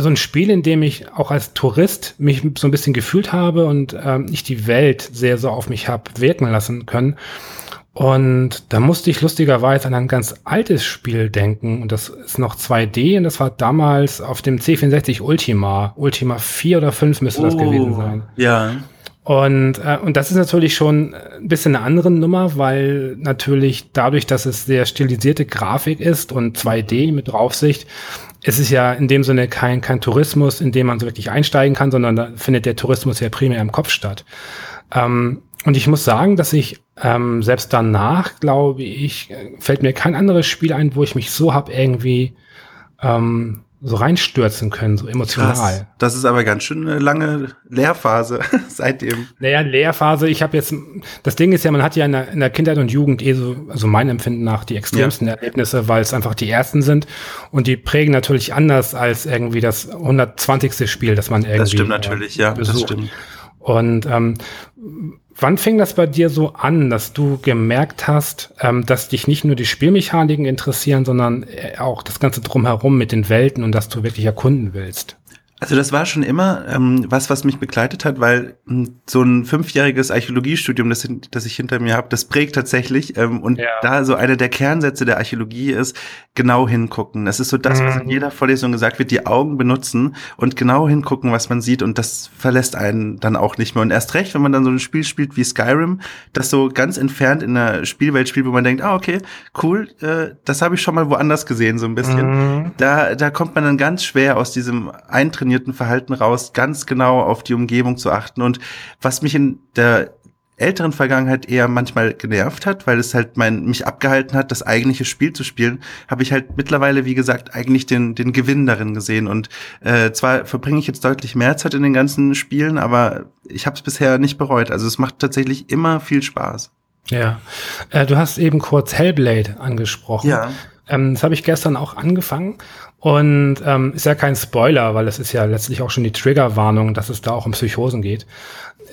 also ein Spiel, in dem ich auch als Tourist mich so ein bisschen gefühlt habe und ähm, ich die Welt sehr so auf mich habe wirken lassen können. Und da musste ich lustigerweise an ein ganz altes Spiel denken. Und das ist noch 2D und das war damals auf dem C64 Ultima. Ultima 4 oder 5 müsste oh, das gewesen sein. Ja. Und, äh, und das ist natürlich schon ein bisschen eine andere Nummer, weil natürlich dadurch, dass es sehr stilisierte Grafik ist und 2D mit Draufsicht, es ist ja in dem Sinne kein, kein Tourismus, in dem man so wirklich einsteigen kann, sondern da findet der Tourismus ja primär im Kopf statt. Ähm, und ich muss sagen, dass ich ähm, selbst danach, glaube ich, fällt mir kein anderes Spiel ein, wo ich mich so hab irgendwie ähm, so reinstürzen können, so emotional. Krass. Das ist aber ganz schön eine lange Lehrphase seitdem. Naja, Lehrphase, ich habe jetzt, das Ding ist ja, man hat ja in der, in der, Kindheit und Jugend eh so, also mein Empfinden nach, die extremsten ja. Erlebnisse, weil es einfach die ersten sind und die prägen natürlich anders als irgendwie das 120. Spiel, das man irgendwie Das stimmt natürlich, äh, ja, besucht. das stimmt. Und ähm, Wann fing das bei dir so an, dass du gemerkt hast, ähm, dass dich nicht nur die Spielmechaniken interessieren, sondern äh, auch das Ganze drumherum mit den Welten und dass du wirklich erkunden willst? Also das war schon immer ähm, was, was mich begleitet hat, weil ähm, so ein fünfjähriges Archäologiestudium, das, das ich hinter mir habe, das prägt tatsächlich. Ähm, und ja. da so einer der Kernsätze der Archäologie ist, genau hingucken. Das ist so das, was in mhm. jeder Vorlesung gesagt wird, die Augen benutzen und genau hingucken, was man sieht. Und das verlässt einen dann auch nicht mehr. Und erst recht, wenn man dann so ein Spiel spielt wie Skyrim, das so ganz entfernt in einer Spielwelt spielt, wo man denkt, ah, okay, cool, äh, das habe ich schon mal woanders gesehen, so ein bisschen. Mhm. Da, da kommt man dann ganz schwer aus diesem Eintritt trainierten Verhalten raus, ganz genau auf die Umgebung zu achten. Und was mich in der älteren Vergangenheit eher manchmal genervt hat, weil es halt mein, mich abgehalten hat, das eigentliche Spiel zu spielen, habe ich halt mittlerweile, wie gesagt, eigentlich den, den Gewinn darin gesehen. Und äh, zwar verbringe ich jetzt deutlich mehr Zeit in den ganzen Spielen, aber ich habe es bisher nicht bereut. Also es macht tatsächlich immer viel Spaß. Ja, äh, du hast eben kurz Hellblade angesprochen. Ja. Ähm, das habe ich gestern auch angefangen und ähm, ist ja kein Spoiler, weil es ist ja letztlich auch schon die Triggerwarnung, dass es da auch um Psychosen geht.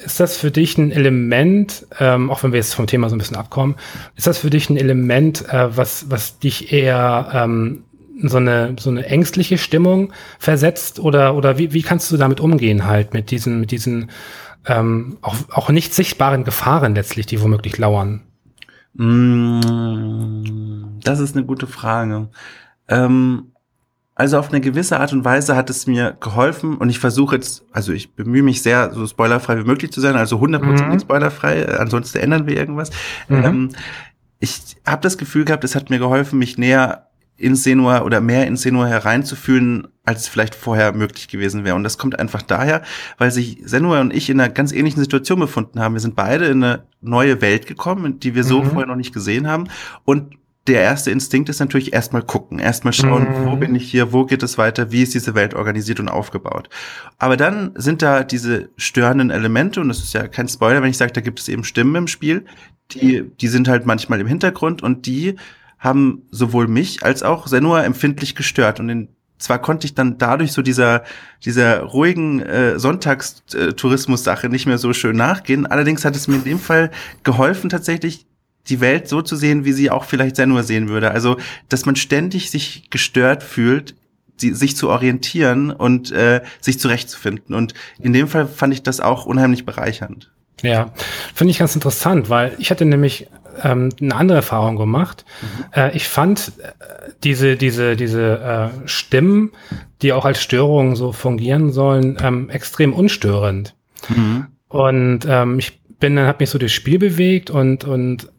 Ist das für dich ein Element, ähm, auch wenn wir jetzt vom Thema so ein bisschen abkommen, ist das für dich ein Element, äh, was, was dich eher ähm, so eine, so eine ängstliche Stimmung versetzt oder, oder wie, wie kannst du damit umgehen halt mit diesen, mit diesen ähm, auch, auch nicht sichtbaren Gefahren letztlich, die womöglich lauern? Mm, das ist eine gute Frage. Ähm, also auf eine gewisse Art und Weise hat es mir geholfen und ich versuche jetzt, also ich bemühe mich sehr, so spoilerfrei wie möglich zu sein, also 100% mhm. spoilerfrei, äh, ansonsten ändern wir irgendwas. Mhm. Ähm, ich habe das Gefühl gehabt, es hat mir geholfen, mich näher in Senua oder mehr in Senua hereinzufühlen, als vielleicht vorher möglich gewesen wäre. Und das kommt einfach daher, weil sich Senua und ich in einer ganz ähnlichen Situation befunden haben. Wir sind beide in eine neue Welt gekommen, die wir so mhm. vorher noch nicht gesehen haben. Und der erste Instinkt ist natürlich erstmal gucken, erstmal schauen, mhm. wo bin ich hier, wo geht es weiter, wie ist diese Welt organisiert und aufgebaut. Aber dann sind da diese störenden Elemente, und das ist ja kein Spoiler, wenn ich sage, da gibt es eben Stimmen im Spiel, die, die sind halt manchmal im Hintergrund und die haben sowohl mich als auch Senua empfindlich gestört. Und in, zwar konnte ich dann dadurch so dieser, dieser ruhigen äh, Sonntagstourismus-Sache nicht mehr so schön nachgehen. Allerdings hat es mir in dem Fall geholfen, tatsächlich die Welt so zu sehen, wie sie auch vielleicht Senua sehen würde. Also, dass man ständig sich gestört fühlt, die, sich zu orientieren und äh, sich zurechtzufinden. Und in dem Fall fand ich das auch unheimlich bereichernd. Ja, finde ich ganz interessant, weil ich hatte nämlich ähm, eine andere Erfahrung gemacht. Mhm. Äh, ich fand äh, diese, diese, diese äh, Stimmen, die auch als Störungen so fungieren sollen, ähm, extrem unstörend. Mhm. Und ähm, ich bin dann, habe mich so durchs Spiel bewegt und, und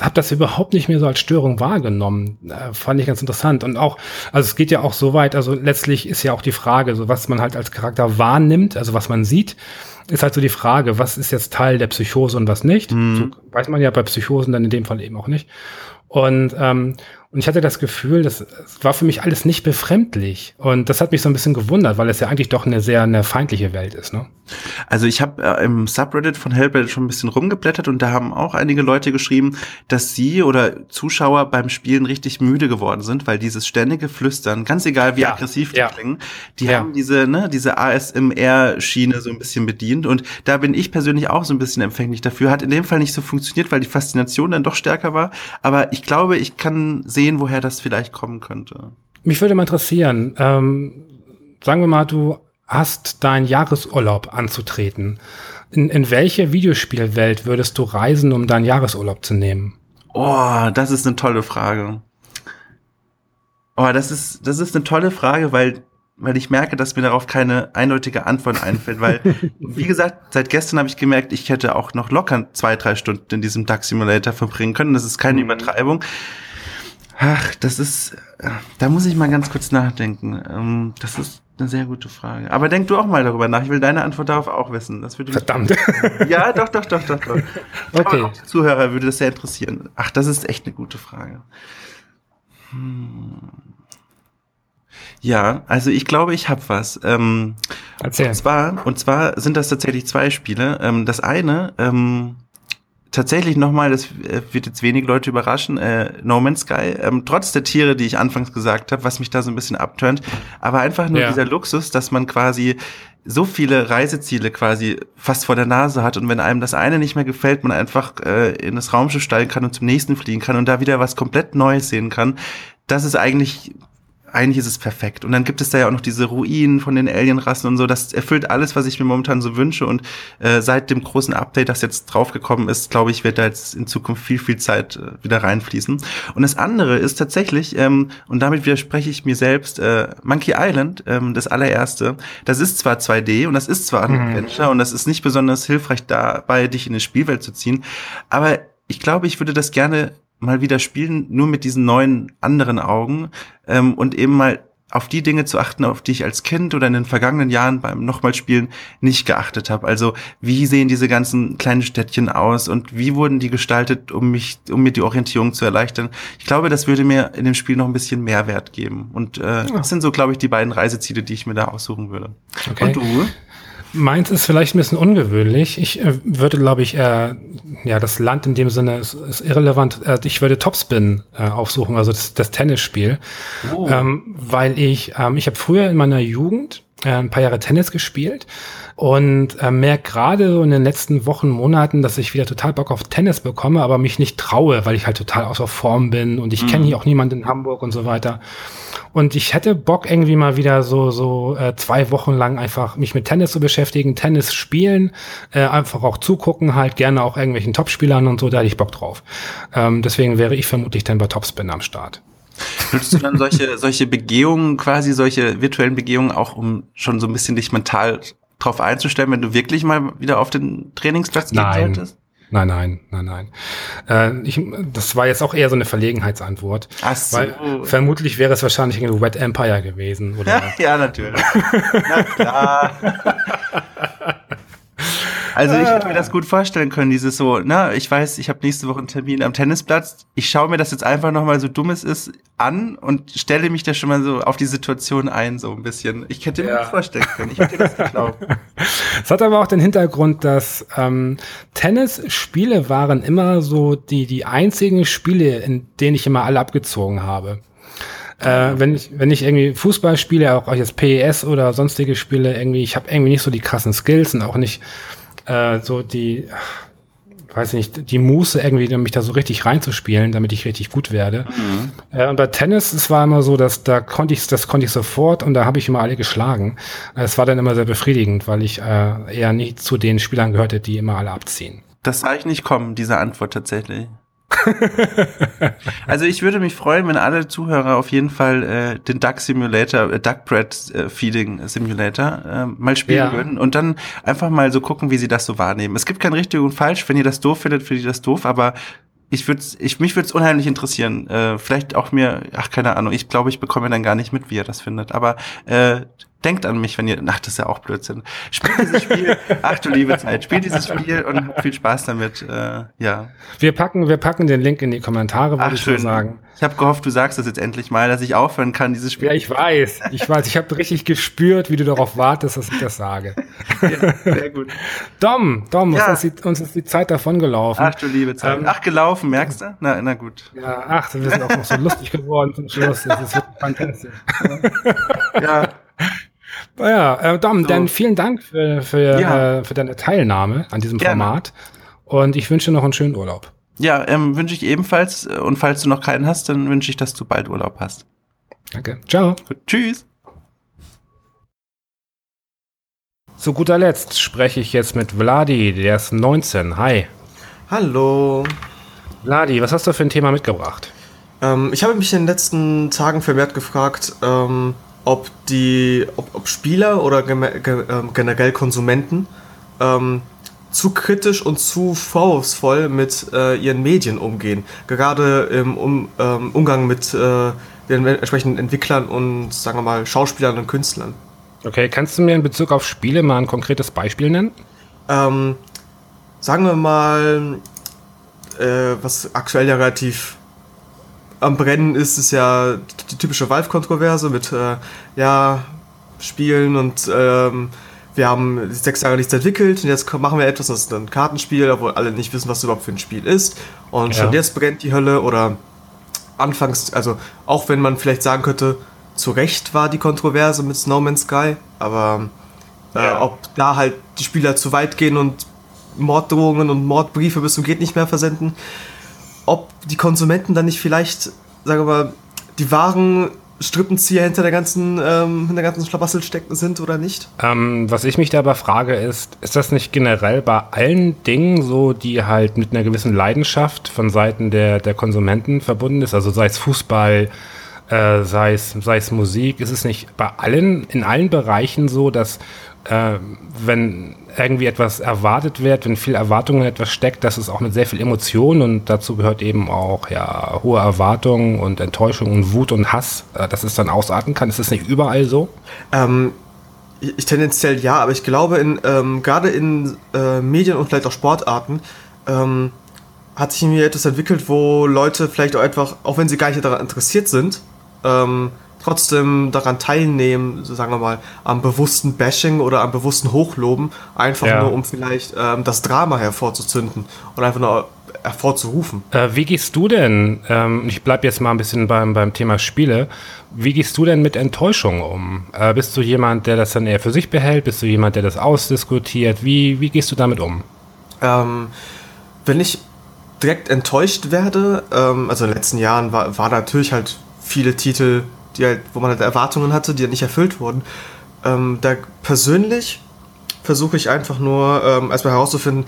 habe das überhaupt nicht mehr so als Störung wahrgenommen. Äh, fand ich ganz interessant. Und auch, also es geht ja auch so weit, also letztlich ist ja auch die Frage, so was man halt als Charakter wahrnimmt, also was man sieht ist halt so die Frage, was ist jetzt Teil der Psychose und was nicht. Mhm. So weiß man ja bei Psychosen dann in dem Fall eben auch nicht. Und ähm, und ich hatte das Gefühl, das, das war für mich alles nicht befremdlich. Und das hat mich so ein bisschen gewundert, weil es ja eigentlich doch eine sehr eine feindliche Welt ist. Ne? Also ich habe äh, im Subreddit von Hellblade schon ein bisschen rumgeblättert und da haben auch einige Leute geschrieben, dass sie oder Zuschauer beim Spielen richtig müde geworden sind, weil dieses ständige Flüstern, ganz egal wie ja, aggressiv die ja. klingen, die ja. haben diese, ne, diese ASMR-Schiene so ein bisschen bedient. Und da bin ich persönlich auch so ein bisschen empfänglich dafür. Hat in dem Fall nicht so funktioniert, weil die Faszination dann doch stärker war. Aber ich glaube, ich kann sehen, woher das vielleicht kommen könnte. Mich würde mal interessieren, ähm, sagen wir mal, du hast deinen Jahresurlaub anzutreten. In, in welche Videospielwelt würdest du reisen, um deinen Jahresurlaub zu nehmen? Oh, das ist eine tolle Frage. Oh, das ist, das ist eine tolle Frage, weil, weil ich merke, dass mir darauf keine eindeutige Antwort einfällt, weil, wie gesagt, seit gestern habe ich gemerkt, ich hätte auch noch locker zwei, drei Stunden in diesem Duck Simulator verbringen können. Das ist keine mhm. Übertreibung. Ach, das ist, da muss ich mal ganz kurz nachdenken. Ähm, das ist eine sehr gute Frage. Aber denk du auch mal darüber nach. Ich will deine Antwort darauf auch wissen. Das würde Verdammt. Ja, doch, doch, doch, doch, doch. Okay. Aber Zuhörer würde das sehr interessieren. Ach, das ist echt eine gute Frage. Hm. Ja, also ich glaube, ich habe was. Ähm, Erzähl. Und zwar, und zwar sind das tatsächlich zwei Spiele. Ähm, das eine, ähm, tatsächlich nochmal, das äh, wird jetzt wenig Leute überraschen, äh, No Man's Sky, ähm, trotz der Tiere, die ich anfangs gesagt habe, was mich da so ein bisschen abtönt, aber einfach nur ja. dieser Luxus, dass man quasi so viele Reiseziele quasi fast vor der Nase hat und wenn einem das eine nicht mehr gefällt, man einfach äh, in das Raumschiff steigen kann und zum nächsten fliegen kann und da wieder was komplett Neues sehen kann. Das ist eigentlich eigentlich ist es perfekt. Und dann gibt es da ja auch noch diese Ruinen von den Alienrassen und so. Das erfüllt alles, was ich mir momentan so wünsche. Und äh, seit dem großen Update, das jetzt draufgekommen ist, glaube ich, wird da jetzt in Zukunft viel, viel Zeit äh, wieder reinfließen. Und das andere ist tatsächlich, ähm, und damit widerspreche ich mir selbst, äh, Monkey Island, ähm, das allererste, das ist zwar 2D und das ist zwar ein mhm. Adventure und das ist nicht besonders hilfreich dabei, dich in eine Spielwelt zu ziehen, aber ich glaube, ich würde das gerne mal wieder spielen, nur mit diesen neuen anderen Augen ähm, und eben mal auf die Dinge zu achten, auf die ich als Kind oder in den vergangenen Jahren beim nochmal Spielen nicht geachtet habe. Also wie sehen diese ganzen kleinen Städtchen aus und wie wurden die gestaltet, um mich, um mir die Orientierung zu erleichtern. Ich glaube, das würde mir in dem Spiel noch ein bisschen Mehrwert geben. Und äh, ja. das sind so, glaube ich, die beiden Reiseziele, die ich mir da aussuchen würde. Okay. Und du? Meins ist vielleicht ein bisschen ungewöhnlich. Ich äh, würde, glaube ich, äh, ja, das Land in dem Sinne ist, ist irrelevant. Äh, ich würde Topspin äh, aufsuchen, also das, das Tennisspiel, oh. ähm, weil ich, ähm, ich habe früher in meiner Jugend ein paar Jahre Tennis gespielt und äh, merke gerade so in den letzten Wochen, Monaten, dass ich wieder total Bock auf Tennis bekomme, aber mich nicht traue, weil ich halt total außer Form bin und ich mhm. kenne hier auch niemanden in Hamburg und so weiter. Und ich hätte Bock irgendwie mal wieder so so äh, zwei Wochen lang einfach mich mit Tennis zu beschäftigen, Tennis spielen, äh, einfach auch zugucken, halt gerne auch irgendwelchen Topspielern und so, da hätte ich Bock drauf. Ähm, deswegen wäre ich vermutlich dann bei Topspin am Start. Nutzt du dann solche, solche Begehungen, quasi solche virtuellen Begehungen auch, um schon so ein bisschen dich mental drauf einzustellen, wenn du wirklich mal wieder auf den Trainingsplatz gehen Nein. solltest? Nein, nein, nein, nein. Äh, ich, das war jetzt auch eher so eine Verlegenheitsantwort. Ach so. Weil vermutlich wäre es wahrscheinlich irgendwie Wet Empire gewesen. Oder? ja, natürlich. Na klar. Also ich hätte mir das gut vorstellen können, dieses so, na, ich weiß, ich habe nächste Woche einen Termin am Tennisplatz. Ich schaue mir das jetzt einfach nochmal so dumm es ist an und stelle mich da schon mal so auf die Situation ein, so ein bisschen. Ich hätte mir ja. das vorstellen können. Ich hätte das geglaubt. Es hat aber auch den Hintergrund, dass ähm, Tennisspiele waren immer so die, die einzigen Spiele, in denen ich immer alle abgezogen habe. Äh, wenn ich wenn ich irgendwie Fußball spiele, auch jetzt PES oder sonstige Spiele, irgendwie, ich habe irgendwie nicht so die krassen Skills und auch nicht äh, so die, weiß nicht, die Muße irgendwie, mich da so richtig reinzuspielen, damit ich richtig gut werde. Mhm. Äh, und bei Tennis, es war immer so, dass da konnte ich, das konnte ich sofort und da habe ich immer alle geschlagen. Es war dann immer sehr befriedigend, weil ich äh, eher nicht zu den Spielern gehörte, die immer alle abziehen. Das sah ich nicht kommen, diese Antwort tatsächlich. also ich würde mich freuen, wenn alle Zuhörer auf jeden Fall äh, den Duck Simulator, äh, Duck Bread äh, Feeding Simulator äh, mal spielen ja. würden und dann einfach mal so gucken, wie sie das so wahrnehmen. Es gibt kein richtig und falsch. Wenn ihr das doof findet, findet ihr das doof, aber ich würde ich mich würde es unheimlich interessieren. Äh, vielleicht auch mir, ach keine Ahnung. Ich glaube, ich bekomme dann gar nicht mit, wie ihr das findet. Aber äh, denkt an mich, wenn ihr, ach, das ist ja auch Blödsinn. Spielt dieses Spiel, ach du liebe Zeit, spielt dieses Spiel und habt viel Spaß damit, äh, ja. Wir packen, wir packen den Link in die Kommentare, würde ich schön. sagen. Ich habe gehofft, du sagst das jetzt endlich mal, dass ich aufhören kann, dieses Spiel. Ja, ich weiß, ich weiß, ich habe richtig gespürt, wie du darauf wartest, dass ich das sage. Ja, sehr gut. Dom, Dom, ja. uns, ist die, uns ist die Zeit davon gelaufen. Ach du liebe Zeit. Ähm, ach, gelaufen, merkst du? Na, na gut. Ja, ach, wir sind auch noch so lustig geworden zum Schluss. Das ist wirklich fantastisch. ja. Ja, äh, Dom, so. dann vielen Dank für, für, ja. äh, für deine Teilnahme an diesem Gerne. Format. Und ich wünsche noch einen schönen Urlaub. Ja, ähm, wünsche ich ebenfalls. Und falls du noch keinen hast, dann wünsche ich, dass du bald Urlaub hast. Danke. Ciao. Gut, tschüss. Zu guter Letzt spreche ich jetzt mit Vladi, der ist 19. Hi. Hallo. Vladi, was hast du für ein Thema mitgebracht? Ähm, ich habe mich in den letzten Tagen vermehrt gefragt, ähm, ob die, ob, ob Spieler oder ähm, generell Konsumenten ähm, zu kritisch und zu vorwurfsvoll mit äh, ihren Medien umgehen. Gerade im um, ähm, Umgang mit äh, den entsprechenden Entwicklern und, sagen wir mal, Schauspielern und Künstlern. Okay, kannst du mir in Bezug auf Spiele mal ein konkretes Beispiel nennen? Ähm, sagen wir mal, äh, was aktuell ja relativ am Brennen ist, ist ja die typische Valve-Kontroverse mit, äh, ja, Spielen und ähm, wir haben sechs Jahre nichts entwickelt und jetzt machen wir etwas, das ist ein Kartenspiel, obwohl alle nicht wissen, was überhaupt für ein Spiel ist. Und ja. schon jetzt brennt die Hölle oder anfangs, also auch wenn man vielleicht sagen könnte, zu Recht war die Kontroverse mit No Man's Sky, aber äh, ja. ob da halt die Spieler zu weit gehen und Morddrohungen und Mordbriefe bis zum geht nicht mehr versenden, ob die Konsumenten dann nicht vielleicht, sagen wir mal, die wahren Strippenzieher hinter der ganzen, ähm, hinter der ganzen Schlabassel stecken sind oder nicht? Ähm, was ich mich dabei frage ist, ist das nicht generell bei allen Dingen so, die halt mit einer gewissen Leidenschaft von Seiten der, der Konsumenten verbunden ist? Also sei es Fußball, äh, sei, es, sei es Musik, ist es nicht bei allen, in allen Bereichen so, dass äh, wenn irgendwie etwas erwartet wird, wenn viel Erwartung in etwas steckt, dass es auch mit sehr viel Emotion und dazu gehört eben auch ja hohe Erwartungen und Enttäuschung und Wut und Hass, äh, dass es dann ausarten kann. Ist das nicht überall so? Ähm, ich tendenziell ja, aber ich glaube, in, ähm, gerade in äh, Medien und vielleicht auch Sportarten ähm, hat sich mir etwas entwickelt, wo Leute vielleicht auch einfach, auch wenn sie gar nicht daran interessiert sind, ähm, trotzdem daran teilnehmen, so sagen wir mal, am bewussten Bashing oder am bewussten Hochloben, einfach ja. nur um vielleicht ähm, das Drama hervorzuzünden und einfach nur hervorzurufen. Äh, wie gehst du denn, ähm, ich bleibe jetzt mal ein bisschen beim, beim Thema Spiele, wie gehst du denn mit Enttäuschung um? Äh, bist du jemand, der das dann eher für sich behält? Bist du jemand, der das ausdiskutiert? Wie, wie gehst du damit um? Ähm, wenn ich direkt enttäuscht werde, ähm, also in den letzten Jahren war, war natürlich halt viele Titel die halt, wo man halt Erwartungen hatte, die halt nicht erfüllt wurden. Ähm, da persönlich versuche ich einfach nur ähm, erstmal herauszufinden,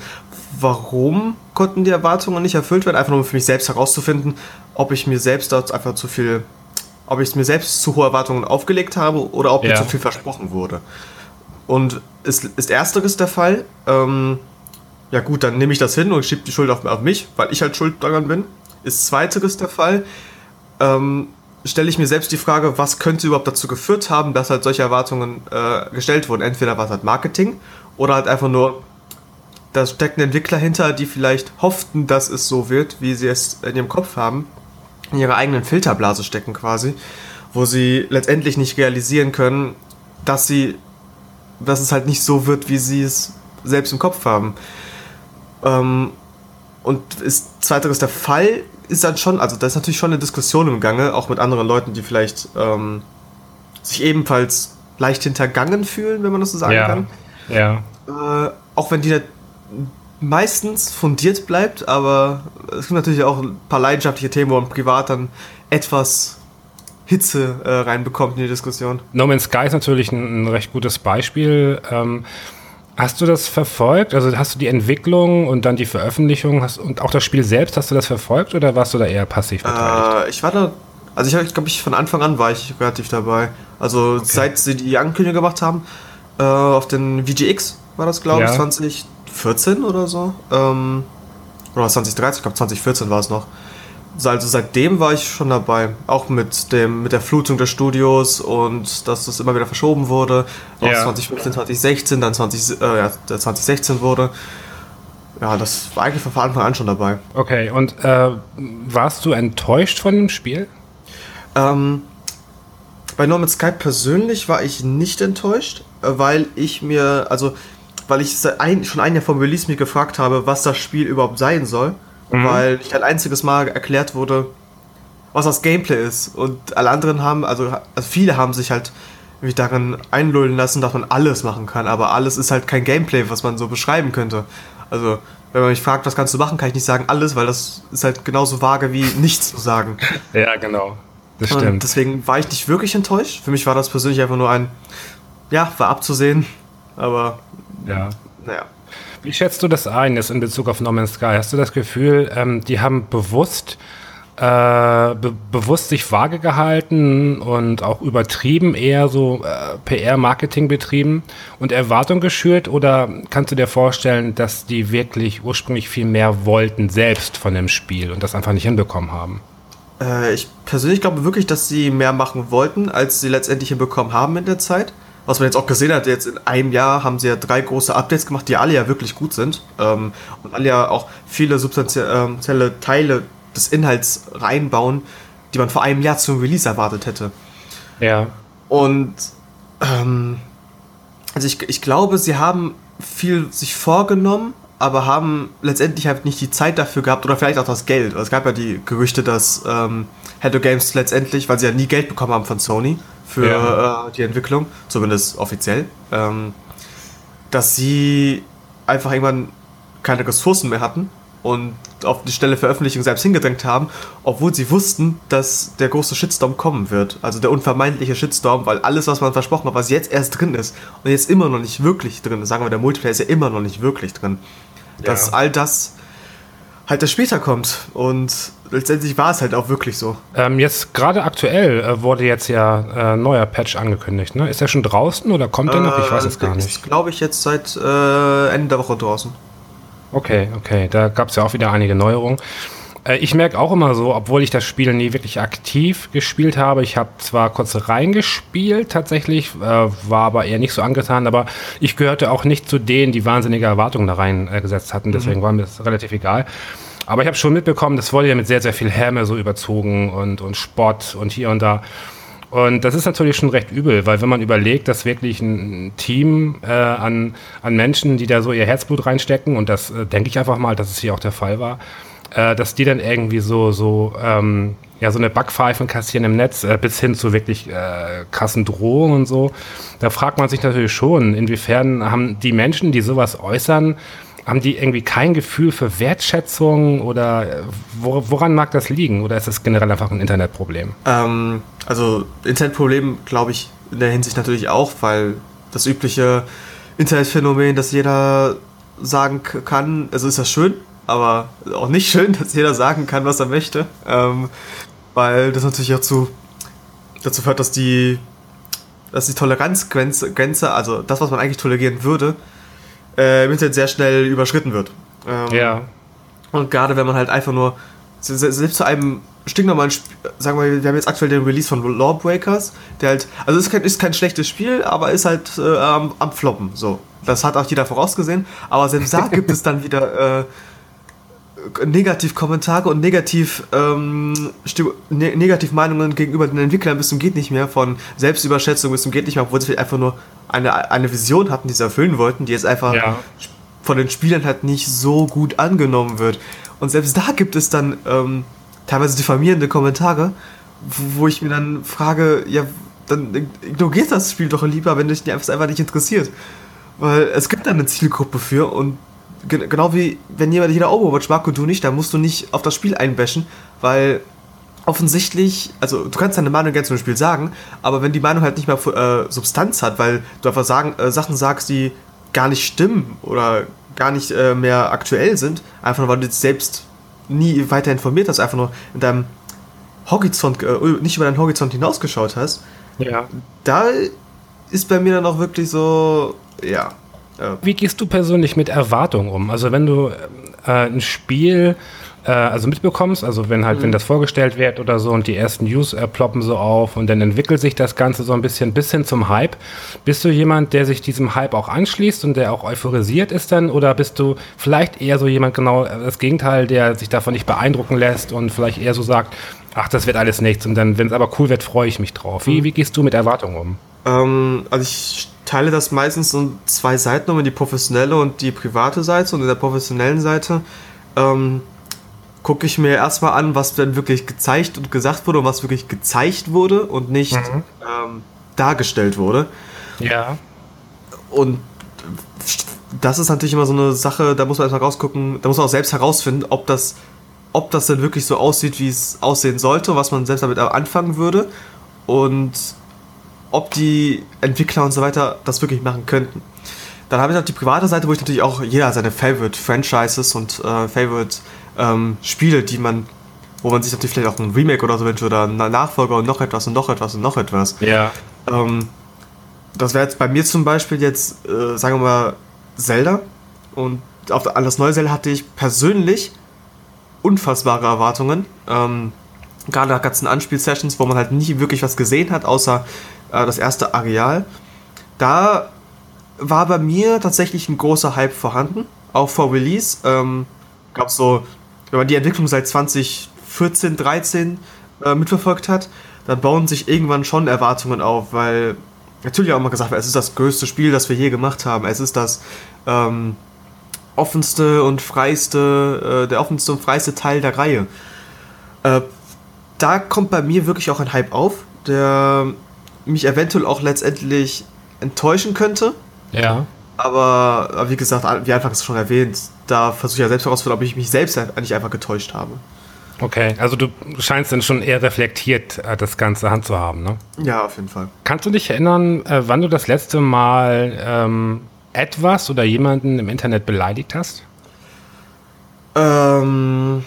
warum konnten die Erwartungen nicht erfüllt werden, einfach nur für mich selbst herauszufinden, ob ich mir selbst dort einfach zu viel, ob ich mir selbst zu hohe Erwartungen aufgelegt habe oder ob ja. mir zu viel versprochen wurde. Und ist, ist ersteres der Fall, ähm, ja gut, dann nehme ich das hin und schiebe die Schuld auf, auf, mich, weil ich halt schuld daran bin. Ist zweiteres der Fall. Ähm, stelle ich mir selbst die Frage, was könnte überhaupt dazu geführt haben, dass halt solche Erwartungen äh, gestellt wurden. Entweder war es halt Marketing oder halt einfach nur, da stecken Entwickler hinter, die vielleicht hofften, dass es so wird, wie sie es in ihrem Kopf haben, in ihrer eigenen Filterblase stecken quasi, wo sie letztendlich nicht realisieren können, dass sie, dass es halt nicht so wird, wie sie es selbst im Kopf haben. Ähm, und ist zweiteres der Fall, ist dann schon, also da ist natürlich schon eine Diskussion im Gange, auch mit anderen Leuten, die vielleicht ähm, sich ebenfalls leicht hintergangen fühlen, wenn man das so sagen ja. kann. Ja. Äh, auch wenn die meistens fundiert bleibt, aber es gibt natürlich auch ein paar leidenschaftliche Themen, wo man privat dann etwas Hitze äh, reinbekommt in die Diskussion. No Man's Sky ist natürlich ein, ein recht gutes Beispiel. Ähm, hast du das verfolgt? Also hast du die Entwicklung und dann die Veröffentlichung hast, und auch das Spiel selbst, hast du das verfolgt oder warst du da eher passiv beteiligt? Äh, ich war da, also ich glaube, ich von Anfang an war ich relativ dabei. Also okay. seit sie die Ankündigung gemacht haben, äh, auf den VGX war das, glaube ich, 2014 oder so. Ähm, oder 2013, ich glaube 2014 war es noch also seitdem war ich schon dabei. Auch mit dem mit der Flutung des Studios und dass das immer wieder verschoben wurde. Ja. 2015, 2016, dann 20, äh, ja, 2016 wurde. Ja, das war eigentlich von Anfang an schon dabei. Okay, und äh, warst du enttäuscht von dem Spiel? Ähm, bei Norman Sky persönlich war ich nicht enttäuscht, äh, weil ich mir, also, weil ich ein, schon ein Jahr vom Release mir gefragt habe, was das Spiel überhaupt sein soll mhm. weil nicht ein einziges Mal erklärt wurde, was das Gameplay ist. Und alle anderen haben, also, also viele haben sich halt irgendwie darin einlullen lassen, dass man alles machen kann, aber alles ist halt kein Gameplay, was man so beschreiben könnte. Also, wenn man mich fragt, was kannst du machen, kann ich nicht sagen alles, weil das ist halt genauso vage wie nichts zu sagen. ja, genau. Das stimmt. Und deswegen war ich nicht wirklich enttäuscht. Für mich war das persönlich einfach nur ein, ja, war abzusehen, aber ja. Naja. Wie schätzt du das ein, jetzt in Bezug auf No Man's Sky? Hast du das Gefühl, ähm, die haben bewusst, äh, be bewusst sich vage gehalten und auch übertrieben eher so äh, PR-Marketing betrieben und Erwartung geschürt? Oder kannst du dir vorstellen, dass die wirklich ursprünglich viel mehr wollten selbst von dem Spiel und das einfach nicht hinbekommen haben? Äh, ich persönlich glaube wirklich, dass sie mehr machen wollten, als sie letztendlich hinbekommen haben in der Zeit was man jetzt auch gesehen hat, jetzt in einem Jahr haben sie ja drei große Updates gemacht, die alle ja wirklich gut sind ähm, und alle ja auch viele substanzielle Teile des Inhalts reinbauen, die man vor einem Jahr zum Release erwartet hätte. Ja. Und ähm, also ich, ich glaube, sie haben viel sich vorgenommen, aber haben letztendlich halt nicht die Zeit dafür gehabt oder vielleicht auch das Geld. Es gab ja die Gerüchte, dass ähm, Hello Games letztendlich, weil sie ja nie Geld bekommen haben von Sony, für ja. äh, die Entwicklung, zumindest offiziell, ähm, dass sie einfach irgendwann keine Ressourcen mehr hatten und auf die Stelle Veröffentlichung selbst hingedrängt haben, obwohl sie wussten, dass der große Shitstorm kommen wird. Also der unvermeidliche Shitstorm, weil alles, was man versprochen hat, was jetzt erst drin ist und jetzt immer noch nicht wirklich drin ist, sagen wir, der Multiplayer ist ja immer noch nicht wirklich drin, ja. dass all das halt das später kommt und letztendlich war es halt auch wirklich so. Ähm, jetzt gerade aktuell äh, wurde jetzt ja äh, neuer Patch angekündigt. Ne? Ist der schon draußen oder kommt der noch? Ich weiß es gar nicht. Ist, glaube ich, jetzt seit äh, Ende der Woche draußen. Okay, okay. Da gab es ja auch wieder einige Neuerungen. Äh, ich merke auch immer so, obwohl ich das Spiel nie wirklich aktiv gespielt habe, ich habe zwar kurz reingespielt tatsächlich, äh, war aber eher nicht so angetan, aber ich gehörte auch nicht zu denen, die wahnsinnige Erwartungen da reingesetzt hatten, deswegen mhm. war mir das relativ egal. Aber ich habe schon mitbekommen, das wurde ja mit sehr, sehr viel Häme so überzogen und, und Spott und hier und da. Und das ist natürlich schon recht übel, weil wenn man überlegt, dass wirklich ein Team äh, an, an Menschen, die da so ihr Herzblut reinstecken, und das äh, denke ich einfach mal, dass es hier auch der Fall war, äh, dass die dann irgendwie so, so, ähm, ja, so eine Backpfeifen kassieren im Netz, äh, bis hin zu wirklich äh, krassen Drohungen und so. Da fragt man sich natürlich schon, inwiefern haben die Menschen, die sowas äußern, haben die irgendwie kein Gefühl für Wertschätzung oder äh, woran mag das liegen? Oder ist das generell einfach ein Internetproblem? Ähm, also Internetproblem glaube ich in der Hinsicht natürlich auch, weil das übliche Internetphänomen, dass jeder sagen kann, also ist das schön, aber auch nicht schön, dass jeder sagen kann, was er möchte, ähm, weil das natürlich auch zu, dazu führt, dass die, dass die Toleranzgrenze, Grenze, also das, was man eigentlich tolerieren würde, äh, im Internet sehr schnell überschritten wird. Ähm, ja. Und gerade wenn man halt einfach nur, selbst zu einem stinknormalen Spiel, sagen wir, wir haben jetzt aktuell den Release von Lawbreakers, der halt, also ist kein, ist kein schlechtes Spiel, aber ist halt äh, am, am Floppen, so. Das hat auch jeder vorausgesehen, aber selbst da gibt es dann wieder äh, Negativkommentare und negativ, ähm, ne Negativmeinungen gegenüber den Entwicklern bis zum geht nicht mehr, von Selbstüberschätzung bis zum geht nicht mehr, obwohl sie einfach nur eine, eine Vision hatten, die sie erfüllen wollten, die jetzt einfach ja. von den Spielern halt nicht so gut angenommen wird. Und selbst da gibt es dann ähm, teilweise diffamierende Kommentare, wo, wo ich mir dann frage, ja, dann ignoriert das Spiel doch lieber, wenn dich einfach nicht interessiert. Weil es gibt da eine Zielgruppe für und genau wie wenn jemand jeder Overwatch mag und du nicht, dann musst du nicht auf das Spiel einwäschen, weil offensichtlich, also du kannst deine Meinung gerne zum Spiel sagen, aber wenn die Meinung halt nicht mehr äh, Substanz hat, weil du einfach sagen, äh, Sachen sagst, die gar nicht stimmen oder gar nicht äh, mehr aktuell sind, einfach nur weil du dich selbst nie weiter informiert hast, einfach nur in deinem Horizont, äh, nicht über deinen Horizont hinausgeschaut hast, ja. da ist bei mir dann auch wirklich so, ja, wie gehst du persönlich mit Erwartungen um? Also wenn du äh, ein Spiel äh, also mitbekommst, also wenn halt, mhm. wenn das vorgestellt wird oder so und die ersten News äh, ploppen so auf und dann entwickelt sich das Ganze so ein bisschen bis hin zum Hype. Bist du jemand, der sich diesem Hype auch anschließt und der auch euphorisiert ist dann oder bist du vielleicht eher so jemand genau äh, das Gegenteil, der sich davon nicht beeindrucken lässt und vielleicht eher so sagt, ach, das wird alles nichts und dann, wenn es aber cool wird, freue ich mich drauf. Wie, mhm. wie gehst du mit Erwartungen um? Ähm, also ich teile das meistens in zwei Seiten um, in die professionelle und die private Seite. Und in der professionellen Seite ähm, gucke ich mir erstmal an, was denn wirklich gezeigt und gesagt wurde und was wirklich gezeigt wurde und nicht mhm. ähm, dargestellt wurde. Ja. Und das ist natürlich immer so eine Sache, da muss man erstmal rausgucken, da muss man auch selbst herausfinden, ob das, ob das denn wirklich so aussieht, wie es aussehen sollte, was man selbst damit anfangen würde. Und ob die Entwickler und so weiter das wirklich machen könnten. Dann habe ich noch die private Seite, wo ich natürlich auch jeder seine Favorite Franchises und äh, Favorite ähm, Spiele, die man, wo man sich natürlich vielleicht auch ein Remake oder so wünscht oder einen Nachfolger und noch etwas und noch etwas und noch etwas. Ja. Ähm, das wäre jetzt bei mir zum Beispiel jetzt, äh, sagen wir mal, Zelda. Und auf, an das neue Zelda hatte ich persönlich unfassbare Erwartungen. Ähm, gerade nach ganzen Anspielsessions, wo man halt nie wirklich was gesehen hat, außer äh, das erste Areal. Da war bei mir tatsächlich ein großer Hype vorhanden, auch vor Release. Ähm, gab so, wenn man die Entwicklung seit 2014, 13 äh, mitverfolgt hat, dann bauen sich irgendwann schon Erwartungen auf, weil natürlich auch immer gesagt wird, es ist das größte Spiel, das wir je gemacht haben. Es ist das ähm, offenste und freiste, äh, der offenste und freiste Teil der Reihe. Äh, da kommt bei mir wirklich auch ein Hype auf, der mich eventuell auch letztendlich enttäuschen könnte. Ja. Aber wie gesagt, wie einfach schon erwähnt, da versuche ich ja selbst herauszufinden, ob ich mich selbst eigentlich einfach getäuscht habe. Okay, also du scheinst dann schon eher reflektiert äh, das Ganze Hand zu haben, ne? Ja, auf jeden Fall. Kannst du dich erinnern, äh, wann du das letzte Mal ähm, etwas oder jemanden im Internet beleidigt hast? Ähm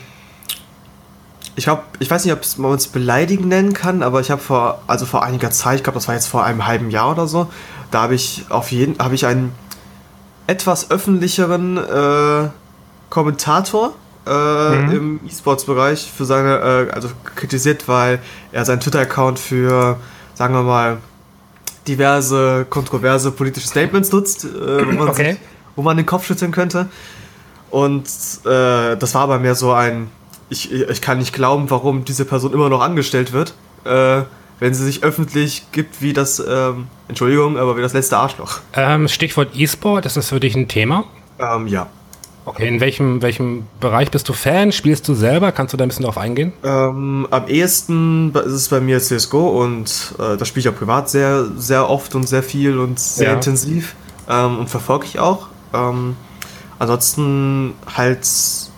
ich habe, ich weiß nicht, ob man es beleidigen nennen kann, aber ich habe vor, also vor einiger Zeit, ich glaube, das war jetzt vor einem halben Jahr oder so, da habe ich auf jeden, habe ich einen etwas öffentlicheren äh, Kommentator äh, mhm. im E-Sports-Bereich für seine, äh, also kritisiert, weil er seinen Twitter-Account für, sagen wir mal, diverse kontroverse politische Statements nutzt, äh, wo, man okay. sich, wo man den Kopf schütteln könnte. Und äh, das war aber mehr so ein ich, ich kann nicht glauben, warum diese Person immer noch angestellt wird, äh, wenn sie sich öffentlich gibt wie das, ähm, Entschuldigung, aber wie das letzte Arschloch. Ähm, Stichwort E-Sport, ist das für dich ein Thema? Ähm, ja. Okay, in welchem, welchem Bereich bist du Fan? Spielst du selber? Kannst du da ein bisschen drauf eingehen? Ähm, am ehesten ist es bei mir CSGO und äh, das spiele ich auch privat sehr, sehr oft und sehr viel und sehr ja. intensiv ähm, und verfolge ich auch. Ähm, ansonsten halt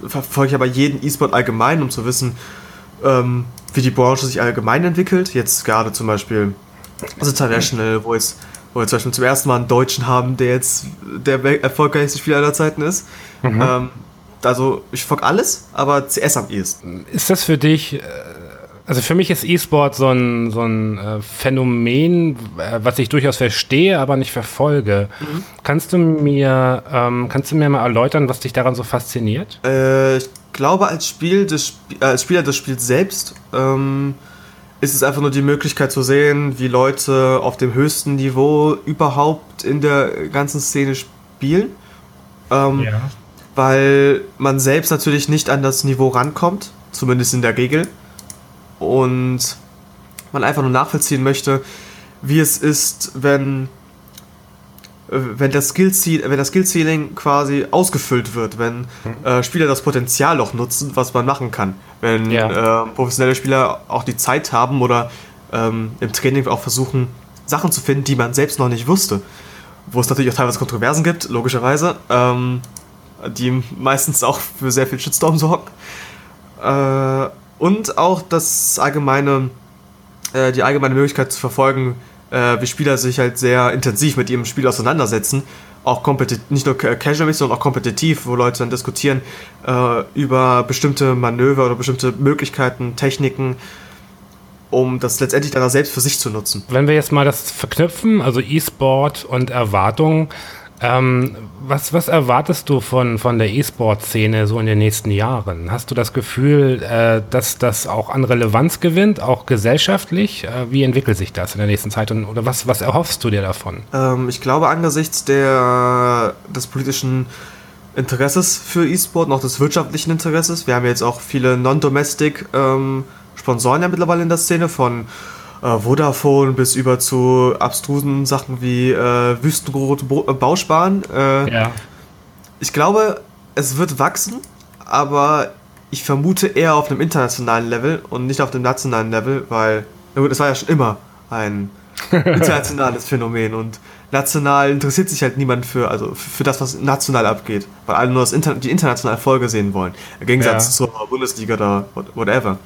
verfolge ich aber jeden E-Sport allgemein, um zu wissen, ähm, wie die Branche sich allgemein entwickelt. Jetzt gerade zum Beispiel das International, wo, jetzt, wo wir zum Beispiel zum ersten Mal einen Deutschen haben, der jetzt der erfolgreichste Spieler aller Zeiten ist. Mhm. Ähm, also ich folge alles, aber CS am ehesten. Ist das für dich, äh, Also für mich ist E-Sport so ein, so ein äh, Phänomen, äh, was ich durchaus verstehe, aber nicht verfolge. Mhm. Kannst du mir, ähm, kannst du mir mal erläutern, was dich daran so fasziniert? Äh, ich glaube, als, Spiel des, äh, als Spieler des Spiels selbst ähm, ist es einfach nur die Möglichkeit zu sehen, wie Leute auf dem höchsten Niveau überhaupt in der ganzen Szene spielen. Ähm, ja. Weil man selbst natürlich nicht an das Niveau rankommt, zumindest in der Regel und man einfach nur nachvollziehen möchte, wie es ist, wenn äh, wenn das Skill wenn das Skill Ceiling quasi ausgefüllt wird, wenn mhm. äh, Spieler das Potenzial auch nutzen, was man machen kann, wenn ja. äh, professionelle Spieler auch die Zeit haben oder ähm, im Training auch versuchen Sachen zu finden, die man selbst noch nicht wusste, wo es natürlich auch teilweise Kontroversen gibt, logischerweise, ähm, die meistens auch für sehr viel Shitstorm sorgen. Äh, und auch das allgemeine, äh, die allgemeine Möglichkeit zu verfolgen, äh, wie Spieler sich halt sehr intensiv mit ihrem Spiel auseinandersetzen. Auch nicht nur casual, sondern auch kompetitiv, wo Leute dann diskutieren äh, über bestimmte Manöver oder bestimmte Möglichkeiten, Techniken, um das letztendlich dann selbst für sich zu nutzen. Wenn wir jetzt mal das verknüpfen, also E-Sport und Erwartungen, ähm, was, was erwartest du von, von der E-Sport-Szene so in den nächsten Jahren? Hast du das Gefühl, äh, dass das auch an Relevanz gewinnt, auch gesellschaftlich? Äh, wie entwickelt sich das in der nächsten Zeit und, oder was, was erhoffst du dir davon? Ähm, ich glaube, angesichts der, des politischen Interesses für E-Sport und auch des wirtschaftlichen Interesses, wir haben jetzt auch viele Non-Domestic ähm, Sponsoren ja mittlerweile in der Szene von äh, Vodafone bis über zu abstrusen Sachen wie äh, Wüstenrote Bo äh, Bausparen. Äh, ja. Ich glaube, es wird wachsen, aber ich vermute eher auf einem internationalen Level und nicht auf dem nationalen Level, weil, na gut, es war ja schon immer ein internationales Phänomen und national interessiert sich halt niemand für, also für das, was national abgeht, weil alle nur das Inter die internationale Folge sehen wollen. Im Gegensatz ja. zur Bundesliga oder whatever.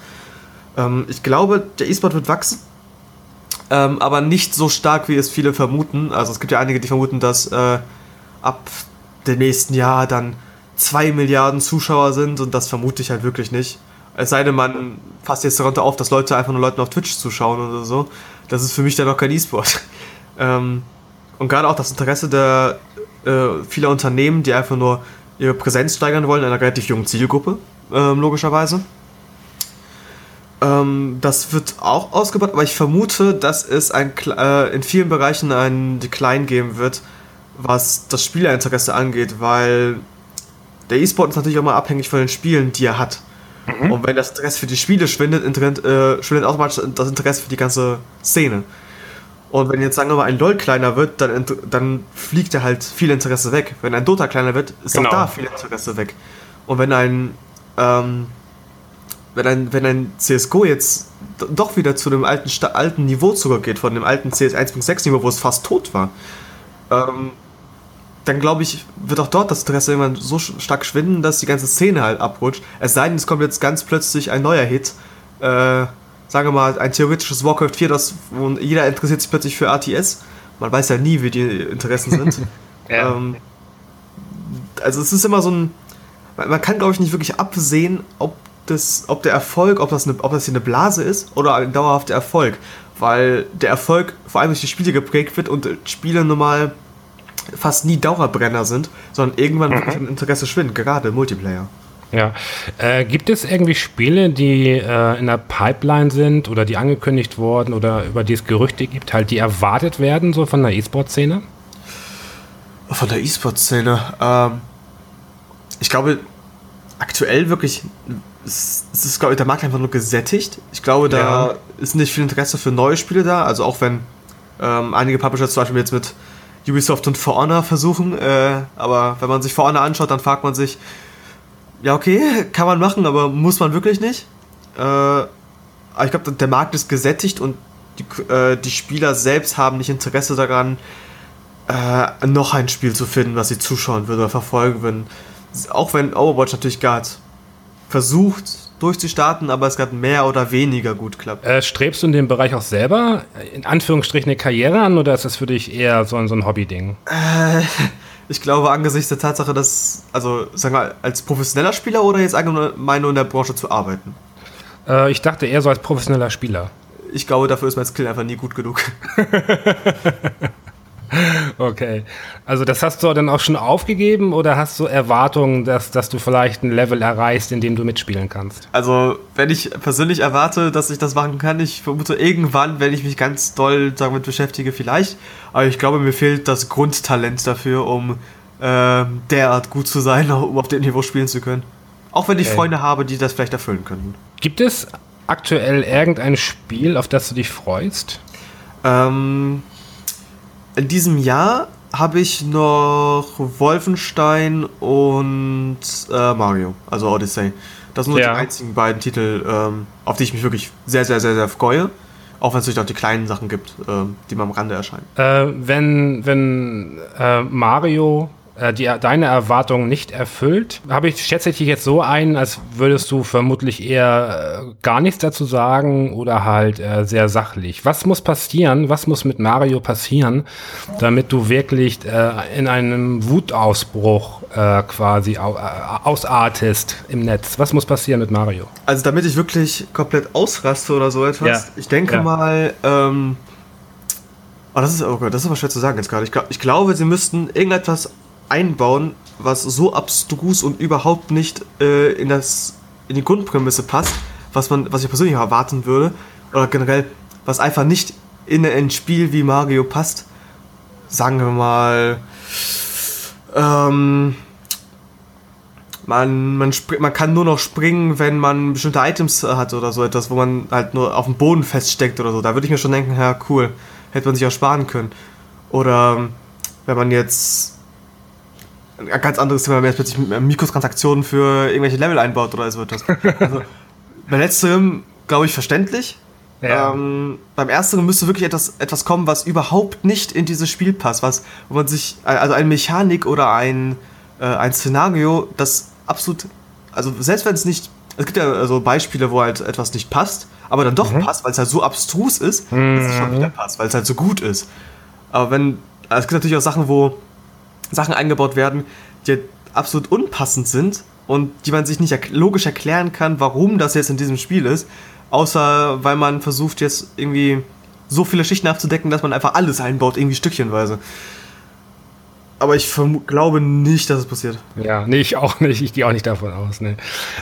Ähm, ich glaube, der E-Sport wird wachsen, ähm, aber nicht so stark, wie es viele vermuten. Also es gibt ja einige, die vermuten, dass äh, ab dem nächsten Jahr dann zwei Milliarden Zuschauer sind und das vermute ich halt wirklich nicht. Es sei denn, man fasst jetzt darunter auf, dass Leute einfach nur Leuten auf Twitch zuschauen oder so. Das ist für mich dann noch kein E-Sport. ähm, und gerade auch das Interesse der äh, vieler Unternehmen, die einfach nur ihre Präsenz steigern wollen in einer relativ jungen Zielgruppe, äh, logischerweise. Ähm, das wird auch ausgebaut, aber ich vermute, dass es ein, äh, in vielen Bereichen einen Decline geben wird, was das Spielerinteresse angeht, weil der E-Sport ist natürlich auch mal abhängig von den Spielen, die er hat. Mhm. Und wenn das Interesse für die Spiele schwindet, äh, schwindet automatisch das Interesse für die ganze Szene. Und wenn jetzt sagen wir mal ein LOL kleiner wird, dann, dann fliegt er halt viel Interesse weg. Wenn ein Dota kleiner wird, ist genau. auch da viel Interesse weg. Und wenn ein ähm, wenn ein, wenn ein CSGO jetzt doch wieder zu dem alten, alten Niveau zurückgeht, von dem alten CS 1.6 Niveau, wo es fast tot war, ähm, dann glaube ich, wird auch dort das Interesse irgendwann so stark schwinden, dass die ganze Szene halt abrutscht. Es sei denn, es kommt jetzt ganz plötzlich ein neuer Hit. Äh, sagen wir mal, ein theoretisches Warcraft 4, das, wo jeder interessiert sich plötzlich für ATS. Man weiß ja nie, wie die Interessen sind. ja. ähm, also es ist immer so ein. Man kann, glaube ich, nicht wirklich absehen, ob das, ob der Erfolg, ob das, eine, ob das hier eine Blase ist oder ein dauerhafter Erfolg. Weil der Erfolg vor allem durch die Spiele geprägt wird und Spiele normal fast nie Dauerbrenner sind, sondern irgendwann mhm. im Interesse schwindet, gerade Multiplayer. Ja. Äh, gibt es irgendwie Spiele, die äh, in der Pipeline sind oder die angekündigt wurden oder über die es Gerüchte gibt, halt die erwartet werden, so von der E-Sport-Szene? Von der E-Sport-Szene? Ähm, ich glaube, aktuell wirklich es, es ist, glaube ich, der Markt einfach nur gesättigt. Ich glaube, da ja. ist nicht viel Interesse für neue Spiele da. Also auch wenn ähm, einige Publisher zum Beispiel jetzt mit Ubisoft und For Honor versuchen. Äh, aber wenn man sich For Honor anschaut, dann fragt man sich, ja okay, kann man machen, aber muss man wirklich nicht. Äh, aber ich glaube, der Markt ist gesättigt und die, äh, die Spieler selbst haben nicht Interesse daran, äh, noch ein Spiel zu finden, was sie zuschauen würden oder verfolgen würden. Auch wenn Overwatch natürlich gerade versucht durchzustarten, aber es gerade mehr oder weniger gut klappt. Äh, strebst du in dem Bereich auch selber in Anführungsstrichen eine Karriere an oder ist das für dich eher so, so ein Hobby-Ding? Äh, ich glaube, angesichts der Tatsache, dass, also sagen wir, als professioneller Spieler oder jetzt allgemein nur in der Branche zu arbeiten? Äh, ich dachte eher so als professioneller Spieler. Ich glaube, dafür ist mein Skill einfach nie gut genug. okay. Also das hast du dann auch schon aufgegeben oder hast du Erwartungen, dass, dass du vielleicht ein Level erreichst, in dem du mitspielen kannst? Also, wenn ich persönlich erwarte, dass ich das machen kann, ich vermute irgendwann, wenn ich mich ganz doll damit beschäftige, vielleicht. Aber ich glaube, mir fehlt das Grundtalent dafür, um äh, derart gut zu sein, um auf dem Niveau spielen zu können. Auch wenn ich okay. Freunde habe, die das vielleicht erfüllen könnten. Gibt es aktuell irgendein Spiel, auf das du dich freust? Ähm, in diesem Jahr habe ich noch Wolfenstein und äh, Mario, also Odyssey. Das sind nur ja. die einzigen beiden Titel, ähm, auf die ich mich wirklich sehr, sehr, sehr, sehr freue. Auch wenn es natürlich auch die kleinen Sachen gibt, ähm, die mal am Rande erscheinen. Äh, wenn wenn äh, Mario äh, die, deine Erwartungen nicht erfüllt. Habe ich, schätze ich dich jetzt so ein, als würdest du vermutlich eher äh, gar nichts dazu sagen oder halt äh, sehr sachlich. Was muss passieren, was muss mit Mario passieren, damit du wirklich äh, in einem Wutausbruch äh, quasi au, ausartest im Netz? Was muss passieren mit Mario? Also damit ich wirklich komplett ausraste oder so etwas, ja. ich denke ja. mal, ähm, Oh, das ist, oh Gott, das ist aber schwer zu sagen jetzt gerade. Ich, ich glaube, sie müssten irgendetwas einbauen, was so abstrus und überhaupt nicht äh, in, das, in die Grundprämisse passt, was, man, was ich persönlich erwarten würde, oder generell, was einfach nicht in ein Spiel wie Mario passt. Sagen wir mal, ähm, man, man, man kann nur noch springen, wenn man bestimmte Items hat oder so etwas, wo man halt nur auf dem Boden feststeckt oder so. Da würde ich mir schon denken, ja cool, hätte man sich auch sparen können. Oder wenn man jetzt ein ganz anderes Thema, wenn man jetzt plötzlich Mikrotransaktionen für irgendwelche Level einbaut oder so etwas. Also, bei letzterem, glaube ich, verständlich. Ja. Ähm, beim ersteren müsste wirklich etwas, etwas kommen, was überhaupt nicht in dieses Spiel passt, was, wo man sich, also eine Mechanik oder ein, äh, ein Szenario, das absolut, also selbst wenn es nicht, es gibt ja also Beispiele, wo halt etwas nicht passt, aber dann doch mhm. passt, weil es halt so abstrus ist, mhm. dass es schon wieder passt, weil es halt so gut ist. Aber wenn, es gibt natürlich auch Sachen, wo Sachen eingebaut werden, die absolut unpassend sind und die man sich nicht logisch erklären kann, warum das jetzt in diesem Spiel ist, außer weil man versucht jetzt irgendwie so viele Schichten abzudecken, dass man einfach alles einbaut, irgendwie stückchenweise. Aber ich glaube nicht, dass es passiert. Ja, nee, ich auch nicht. Ich gehe auch nicht davon aus. Nee.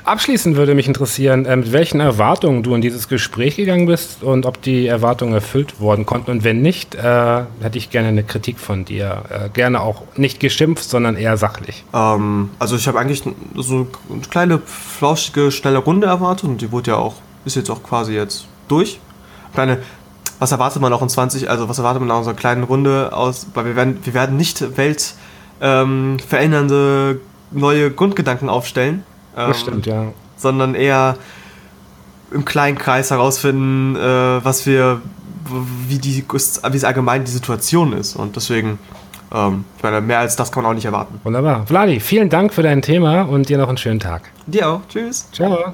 Abschließend würde mich interessieren, äh, mit welchen Erwartungen du in dieses Gespräch gegangen bist und ob die Erwartungen erfüllt worden konnten. Und wenn nicht, äh, hätte ich gerne eine Kritik von dir. Äh, gerne auch nicht geschimpft, sondern eher sachlich. Ähm, also ich habe eigentlich so eine kleine, flauschige, schnelle Runde erwartet und die wurde ja auch, ist jetzt auch quasi jetzt durch. Kleine was erwartet man auch in 20, also was erwartet man so einer kleinen Runde aus, weil wir werden, wir werden nicht weltverändernde ähm, neue Grundgedanken aufstellen. Ähm, das stimmt, ja. Sondern eher im kleinen Kreis herausfinden, äh, was wir, wie die, wie es allgemein die Situation ist. Und deswegen, ähm, ich meine, mehr als das kann man auch nicht erwarten. Wunderbar. Vladi, vielen Dank für dein Thema und dir noch einen schönen Tag. Dir auch. Tschüss. Ciao.